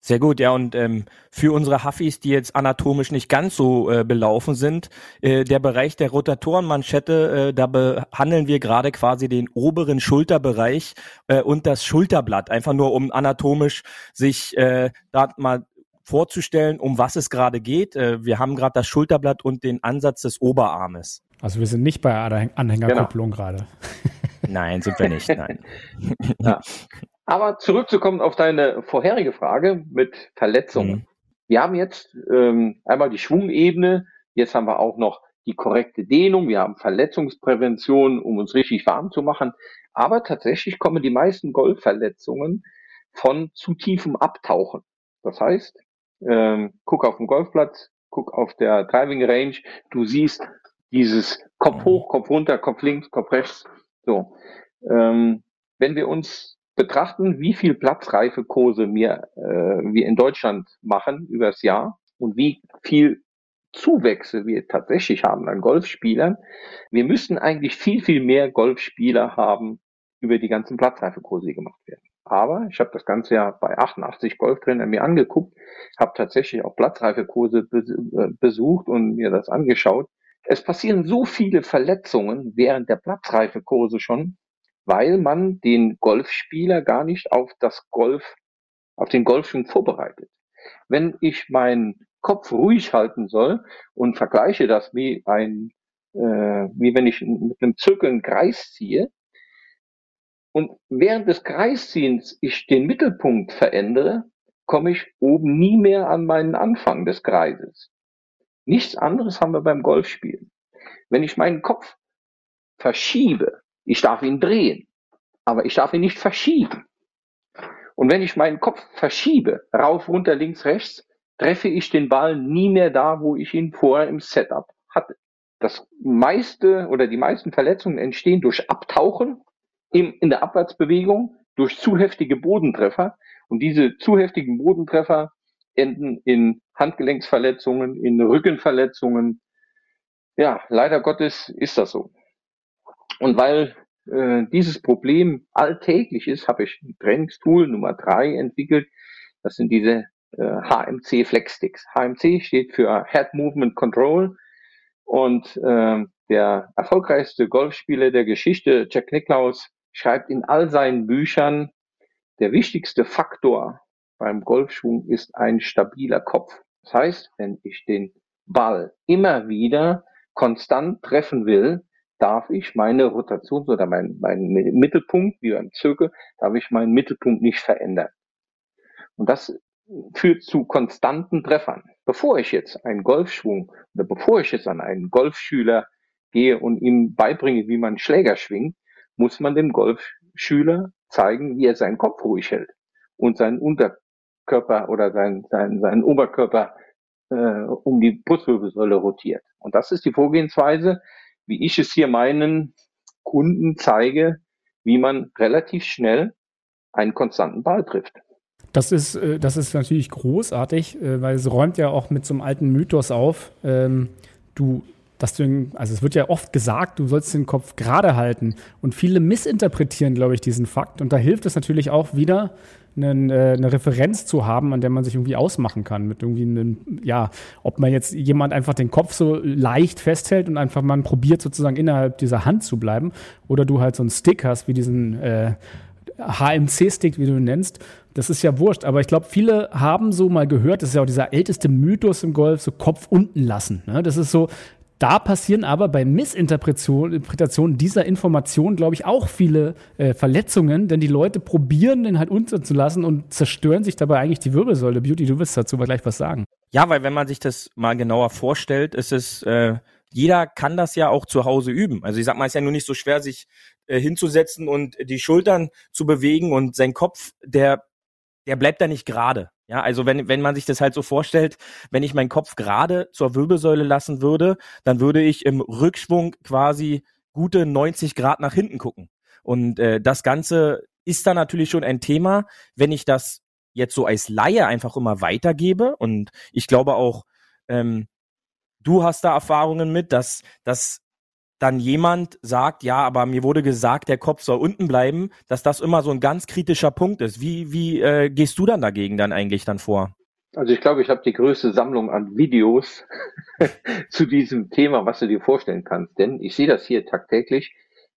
Sehr gut, ja, und ähm, für unsere Huffis, die jetzt anatomisch nicht ganz so äh, belaufen sind, äh, der Bereich der Rotatorenmanschette, äh, da behandeln wir gerade quasi den oberen Schulterbereich äh, und das Schulterblatt, einfach nur um anatomisch sich äh, da mal vorzustellen, um was es gerade geht. Äh, wir haben gerade das Schulterblatt und den Ansatz des Oberarmes. Also wir sind nicht bei Anhängerkupplung genau. gerade. Nein, sind wir nicht, nein. ja. Aber zurückzukommen auf deine vorherige Frage mit Verletzungen. Mhm. Wir haben jetzt ähm, einmal die Schwungebene, jetzt haben wir auch noch die korrekte Dehnung, wir haben Verletzungsprävention, um uns richtig warm zu machen. Aber tatsächlich kommen die meisten Golfverletzungen von zu tiefem Abtauchen. Das heißt, ähm, guck auf den Golfplatz, guck auf der Driving Range, du siehst dieses Kopf hoch, Kopf runter, Kopf links, Kopf rechts. So, ähm, wenn wir uns betrachten, wie viel Platzreifekurse wir, äh, wir in Deutschland machen übers Jahr und wie viel Zuwächse wir tatsächlich haben an Golfspielern. Wir müssten eigentlich viel, viel mehr Golfspieler haben über die ganzen Platzreifekurse, die gemacht werden. Aber ich habe das ganze Jahr bei 88 Golftrainern mir angeguckt, habe tatsächlich auch Platzreifekurse äh, besucht und mir das angeschaut. Es passieren so viele Verletzungen während der Platzreifekurse schon, weil man den Golfspieler gar nicht auf das Golf, auf den Golfschwung vorbereitet. Wenn ich meinen Kopf ruhig halten soll und vergleiche das wie ein, äh, wie wenn ich mit einem Zirkel einen Kreis ziehe und während des Kreisziehens ich den Mittelpunkt verändere, komme ich oben nie mehr an meinen Anfang des Kreises. Nichts anderes haben wir beim Golfspielen. Wenn ich meinen Kopf verschiebe, ich darf ihn drehen, aber ich darf ihn nicht verschieben. Und wenn ich meinen Kopf verschiebe, rauf, runter, links, rechts, treffe ich den Ball nie mehr da, wo ich ihn vorher im Setup hatte. Das meiste oder die meisten Verletzungen entstehen durch Abtauchen in, in der Abwärtsbewegung, durch zu heftige Bodentreffer. Und diese zu heftigen Bodentreffer enden in Handgelenksverletzungen, in Rückenverletzungen. Ja, leider Gottes ist das so. Und weil äh, dieses Problem alltäglich ist, habe ich ein Trainingstool Nummer drei entwickelt. Das sind diese äh, HMC Flexsticks. HMC steht für Head Movement Control und äh, der erfolgreichste Golfspieler der Geschichte, Jack Nicklaus, schreibt in all seinen Büchern, der wichtigste Faktor beim Golfschwung ist ein stabiler Kopf. Das heißt, wenn ich den Ball immer wieder konstant treffen will, darf ich meine Rotation oder meinen mein Mittelpunkt, wie beim Zirkel, darf ich meinen Mittelpunkt nicht verändern. Und das führt zu konstanten Treffern. Bevor ich jetzt einen Golfschwung oder bevor ich jetzt an einen Golfschüler gehe und ihm beibringe, wie man Schläger schwingt, muss man dem Golfschüler zeigen, wie er seinen Kopf ruhig hält und seinen Unterkörper oder seinen, seinen, seinen Oberkörper äh, um die Brustwirbelsäule rotiert. Und das ist die Vorgehensweise, wie ich es hier meinen Kunden zeige, wie man relativ schnell einen konstanten Ball trifft. Das ist, äh, das ist natürlich großartig, äh, weil es räumt ja auch mit so einem alten Mythos auf. Ähm, du, dass du, also es wird ja oft gesagt, du sollst den Kopf gerade halten. Und viele missinterpretieren, glaube ich, diesen Fakt. Und da hilft es natürlich auch wieder, einen, äh, eine Referenz zu haben, an der man sich irgendwie ausmachen kann. Mit irgendwie einem, ja, ob man jetzt jemand einfach den Kopf so leicht festhält und einfach man probiert sozusagen innerhalb dieser Hand zu bleiben. Oder du halt so einen Stick hast, wie diesen äh, HMC-Stick, wie du ihn nennst. Das ist ja wurscht, aber ich glaube, viele haben so mal gehört, das ist ja auch dieser älteste Mythos im Golf, so Kopf unten lassen. Ne? Das ist so, da passieren aber bei Missinterpretation dieser Information, glaube ich, auch viele äh, Verletzungen, denn die Leute probieren den halt unterzulassen und zerstören sich dabei eigentlich die Wirbelsäule. Beauty, du wirst dazu aber gleich was sagen. Ja, weil wenn man sich das mal genauer vorstellt, ist es, äh, jeder kann das ja auch zu Hause üben. Also ich sag mal, es ist ja nur nicht so schwer, sich äh, hinzusetzen und die Schultern zu bewegen und sein Kopf, der, der bleibt da nicht gerade. Ja, also wenn, wenn man sich das halt so vorstellt, wenn ich meinen Kopf gerade zur Wirbelsäule lassen würde, dann würde ich im Rückschwung quasi gute 90 Grad nach hinten gucken. Und äh, das Ganze ist dann natürlich schon ein Thema, wenn ich das jetzt so als Laie einfach immer weitergebe. Und ich glaube auch, ähm, du hast da Erfahrungen mit, dass, dass dann jemand sagt, ja, aber mir wurde gesagt, der Kopf soll unten bleiben, dass das immer so ein ganz kritischer Punkt ist. Wie, wie äh, gehst du dann dagegen dann eigentlich dann vor? Also ich glaube, ich habe die größte Sammlung an Videos zu diesem Thema, was du dir vorstellen kannst. Denn ich sehe das hier tagtäglich.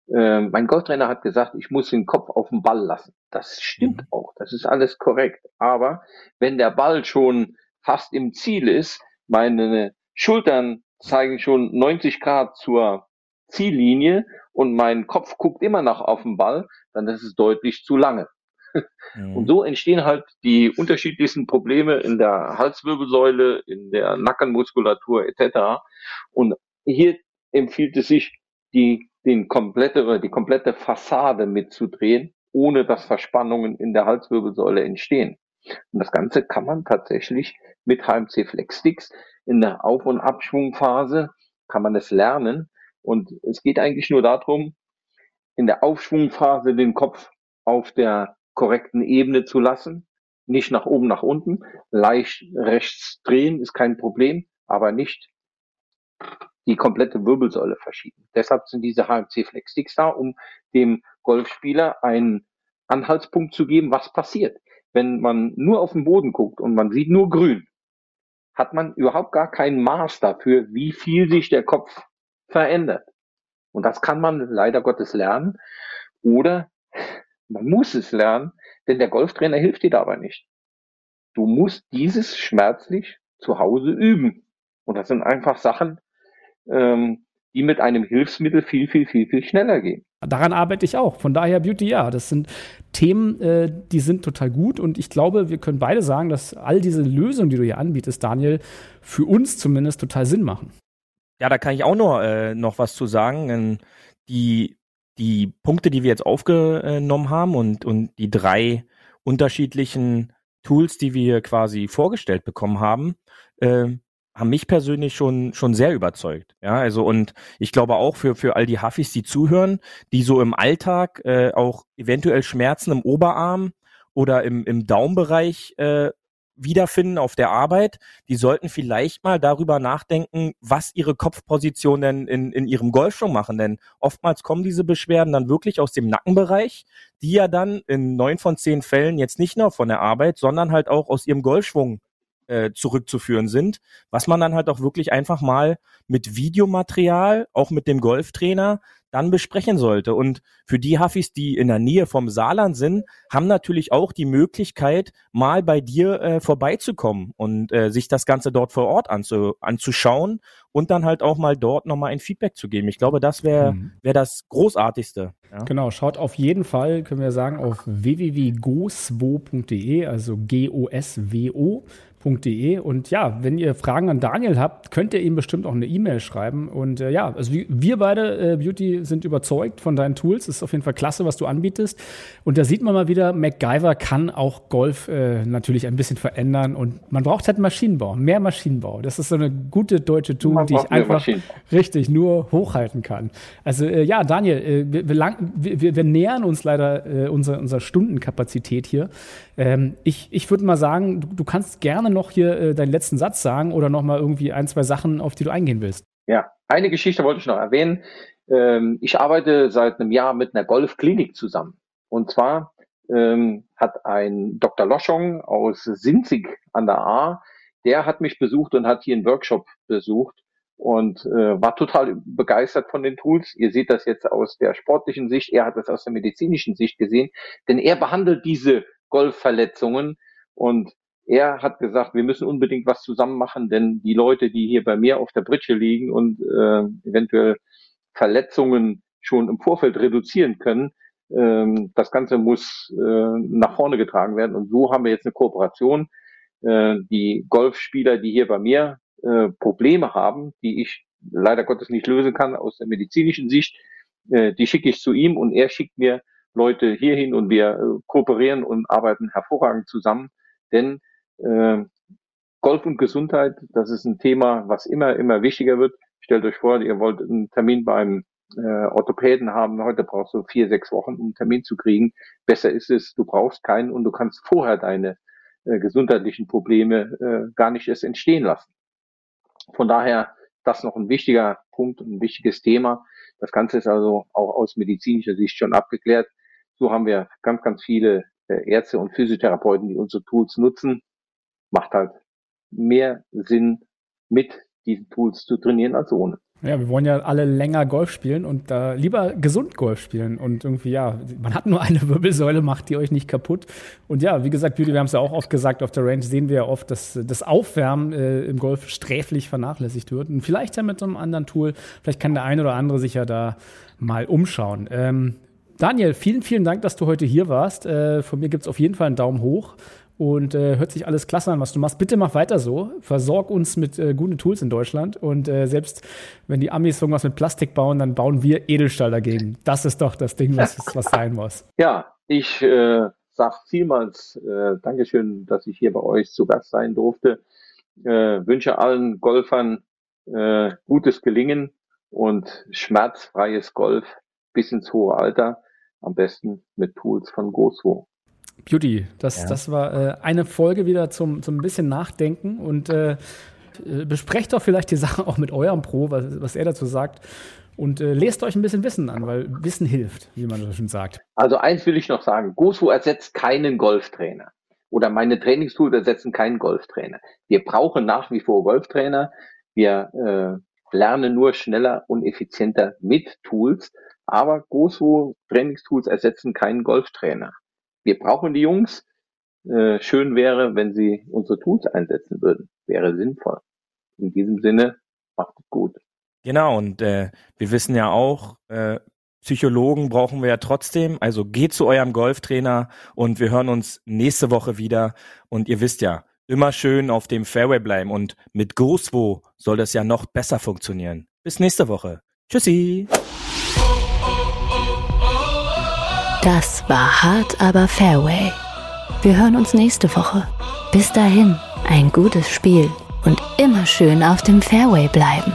Äh, mein Golftrainer hat gesagt, ich muss den Kopf auf den Ball lassen. Das stimmt mhm. auch. Das ist alles korrekt. Aber wenn der Ball schon fast im Ziel ist, meine Schultern zeigen schon 90 Grad zur Ziellinie und mein Kopf guckt immer noch auf den Ball, dann ist es deutlich zu lange. Mhm. Und so entstehen halt die unterschiedlichsten Probleme in der Halswirbelsäule, in der Nackenmuskulatur etc. Und hier empfiehlt es sich, die, den komplette oder die komplette Fassade mitzudrehen, ohne dass Verspannungen in der Halswirbelsäule entstehen. Und das Ganze kann man tatsächlich mit HMC Flex Sticks in der Auf- und Abschwungphase kann man es lernen, und es geht eigentlich nur darum, in der Aufschwungphase den Kopf auf der korrekten Ebene zu lassen, nicht nach oben, nach unten, leicht rechts drehen ist kein Problem, aber nicht die komplette Wirbelsäule verschieben. Deshalb sind diese HMC Flex Sticks da, um dem Golfspieler einen Anhaltspunkt zu geben, was passiert. Wenn man nur auf den Boden guckt und man sieht nur grün, hat man überhaupt gar kein Maß dafür, wie viel sich der Kopf verändert. Und das kann man leider Gottes lernen. Oder man muss es lernen, denn der Golftrainer hilft dir dabei nicht. Du musst dieses schmerzlich zu Hause üben. Und das sind einfach Sachen, ähm, die mit einem Hilfsmittel viel, viel, viel, viel schneller gehen. Daran arbeite ich auch. Von daher Beauty, ja, das sind Themen, äh, die sind total gut. Und ich glaube, wir können beide sagen, dass all diese Lösungen, die du hier anbietest, Daniel, für uns zumindest total Sinn machen. Ja, da kann ich auch noch, äh, noch was zu sagen. Die, die Punkte, die wir jetzt aufgenommen haben und, und die drei unterschiedlichen Tools, die wir quasi vorgestellt bekommen haben, äh, haben mich persönlich schon schon sehr überzeugt. Ja, also und ich glaube auch für für all die Huffis, die zuhören, die so im Alltag äh, auch eventuell Schmerzen im Oberarm oder im im Daumenbereich äh, wiederfinden auf der Arbeit, die sollten vielleicht mal darüber nachdenken, was ihre Kopfposition denn in, in ihrem Golfschwung machen. Denn oftmals kommen diese Beschwerden dann wirklich aus dem Nackenbereich, die ja dann in neun von zehn Fällen jetzt nicht nur von der Arbeit, sondern halt auch aus ihrem Golfschwung äh, zurückzuführen sind, was man dann halt auch wirklich einfach mal mit Videomaterial, auch mit dem Golftrainer, dann besprechen sollte. Und für die Hafis, die in der Nähe vom Saarland sind, haben natürlich auch die Möglichkeit, mal bei dir äh, vorbeizukommen und äh, sich das Ganze dort vor Ort anzu anzuschauen und dann halt auch mal dort nochmal ein Feedback zu geben. Ich glaube, das wäre mhm. wär das Großartigste. Ja. Genau, schaut auf jeden Fall, können wir sagen, auf www.goswo.de, also G-O-S-W-O www.beauty-und-benny.de. Und ja, wenn ihr Fragen an Daniel habt, könnt ihr ihm bestimmt auch eine E-Mail schreiben. Und äh, ja, also wir beide, äh, Beauty, sind überzeugt von deinen Tools. Das ist auf jeden Fall klasse, was du anbietest. Und da sieht man mal wieder, MacGyver kann auch Golf äh, natürlich ein bisschen verändern. Und man braucht halt Maschinenbau, mehr Maschinenbau. Das ist so eine gute deutsche Tool, die ich einfach richtig nur hochhalten kann. Also äh, ja, Daniel, äh, wir, wir, wir, wir, nähern uns leider äh, unserer unser Stundenkapazität hier. Ähm, ich ich würde mal sagen, du, du kannst gerne noch hier äh, deinen letzten Satz sagen oder noch mal irgendwie ein, zwei Sachen, auf die du eingehen willst. Ja, eine Geschichte wollte ich noch erwähnen. Ähm, ich arbeite seit einem Jahr mit einer Golfklinik zusammen. Und zwar ähm, hat ein Dr. Loschong aus Sinzig an der A, der hat mich besucht und hat hier einen Workshop besucht und äh, war total begeistert von den Tools. Ihr seht das jetzt aus der sportlichen Sicht, er hat das aus der medizinischen Sicht gesehen, denn er behandelt diese Golfverletzungen und er hat gesagt, wir müssen unbedingt was zusammen machen, denn die Leute, die hier bei mir auf der Britsche liegen und äh, eventuell Verletzungen schon im Vorfeld reduzieren können, ähm, das Ganze muss äh, nach vorne getragen werden. Und so haben wir jetzt eine Kooperation. Äh, die Golfspieler, die hier bei mir äh, Probleme haben, die ich leider Gottes nicht lösen kann aus der medizinischen Sicht, äh, die schicke ich zu ihm und er schickt mir Leute hierhin und wir äh, kooperieren und arbeiten hervorragend zusammen. Denn äh, Golf und Gesundheit, das ist ein Thema, was immer, immer wichtiger wird. Stellt euch vor, ihr wollt einen Termin beim äh, Orthopäden haben. Heute brauchst du vier, sechs Wochen, um einen Termin zu kriegen. Besser ist es, du brauchst keinen und du kannst vorher deine äh, gesundheitlichen Probleme äh, gar nicht erst entstehen lassen. Von daher das noch ein wichtiger Punkt, ein wichtiges Thema. Das Ganze ist also auch aus medizinischer Sicht schon abgeklärt. So haben wir ganz, ganz viele äh, Ärzte und Physiotherapeuten, die unsere Tools nutzen macht halt mehr Sinn, mit diesen Tools zu trainieren als ohne. Ja, wir wollen ja alle länger Golf spielen und äh, lieber gesund Golf spielen. Und irgendwie, ja, man hat nur eine Wirbelsäule, macht die euch nicht kaputt. Und ja, wie gesagt, Beauty, wir haben es ja auch oft gesagt, auf der Range sehen wir ja oft, dass das Aufwärmen äh, im Golf sträflich vernachlässigt wird. Und vielleicht ja mit so einem anderen Tool, vielleicht kann der eine oder andere sich ja da mal umschauen. Ähm, Daniel, vielen, vielen Dank, dass du heute hier warst. Äh, von mir gibt es auf jeden Fall einen Daumen hoch und äh, hört sich alles klasse an, was du machst. Bitte mach weiter so. Versorg uns mit äh, guten Tools in Deutschland. Und äh, selbst wenn die Amis irgendwas mit Plastik bauen, dann bauen wir Edelstahl dagegen. Das ist doch das Ding, was, was sein muss. Ja, ich äh, sage vielmals äh, Dankeschön, dass ich hier bei euch zu Gast sein durfte. Äh, wünsche allen Golfern äh, gutes Gelingen und schmerzfreies Golf bis ins hohe Alter. Am besten mit Tools von Goswo. Beauty, das, ja. das war äh, eine Folge wieder zum, zum bisschen Nachdenken und äh, äh, besprecht doch vielleicht die Sache auch mit eurem Pro, was, was er dazu sagt. Und äh, lest euch ein bisschen Wissen an, weil Wissen hilft, wie man so schön sagt. Also eins will ich noch sagen, Gosu ersetzt keinen Golftrainer. Oder meine Trainingstools ersetzen keinen Golftrainer. Wir brauchen nach wie vor Golftrainer. Wir lernen nur schneller und effizienter mit Tools. Aber Gosu Trainingstools ersetzen keinen Golftrainer wir brauchen die Jungs. Äh, schön wäre, wenn sie unsere Tools einsetzen würden. Wäre sinnvoll. In diesem Sinne, macht es gut. Genau, und äh, wir wissen ja auch, äh, Psychologen brauchen wir ja trotzdem. Also geht zu eurem Golftrainer und wir hören uns nächste Woche wieder. Und ihr wisst ja, immer schön auf dem Fairway bleiben und mit Großwo soll das ja noch besser funktionieren. Bis nächste Woche. Tschüssi. Das war hart, aber Fairway. Wir hören uns nächste Woche. Bis dahin, ein gutes Spiel und immer schön auf dem Fairway bleiben.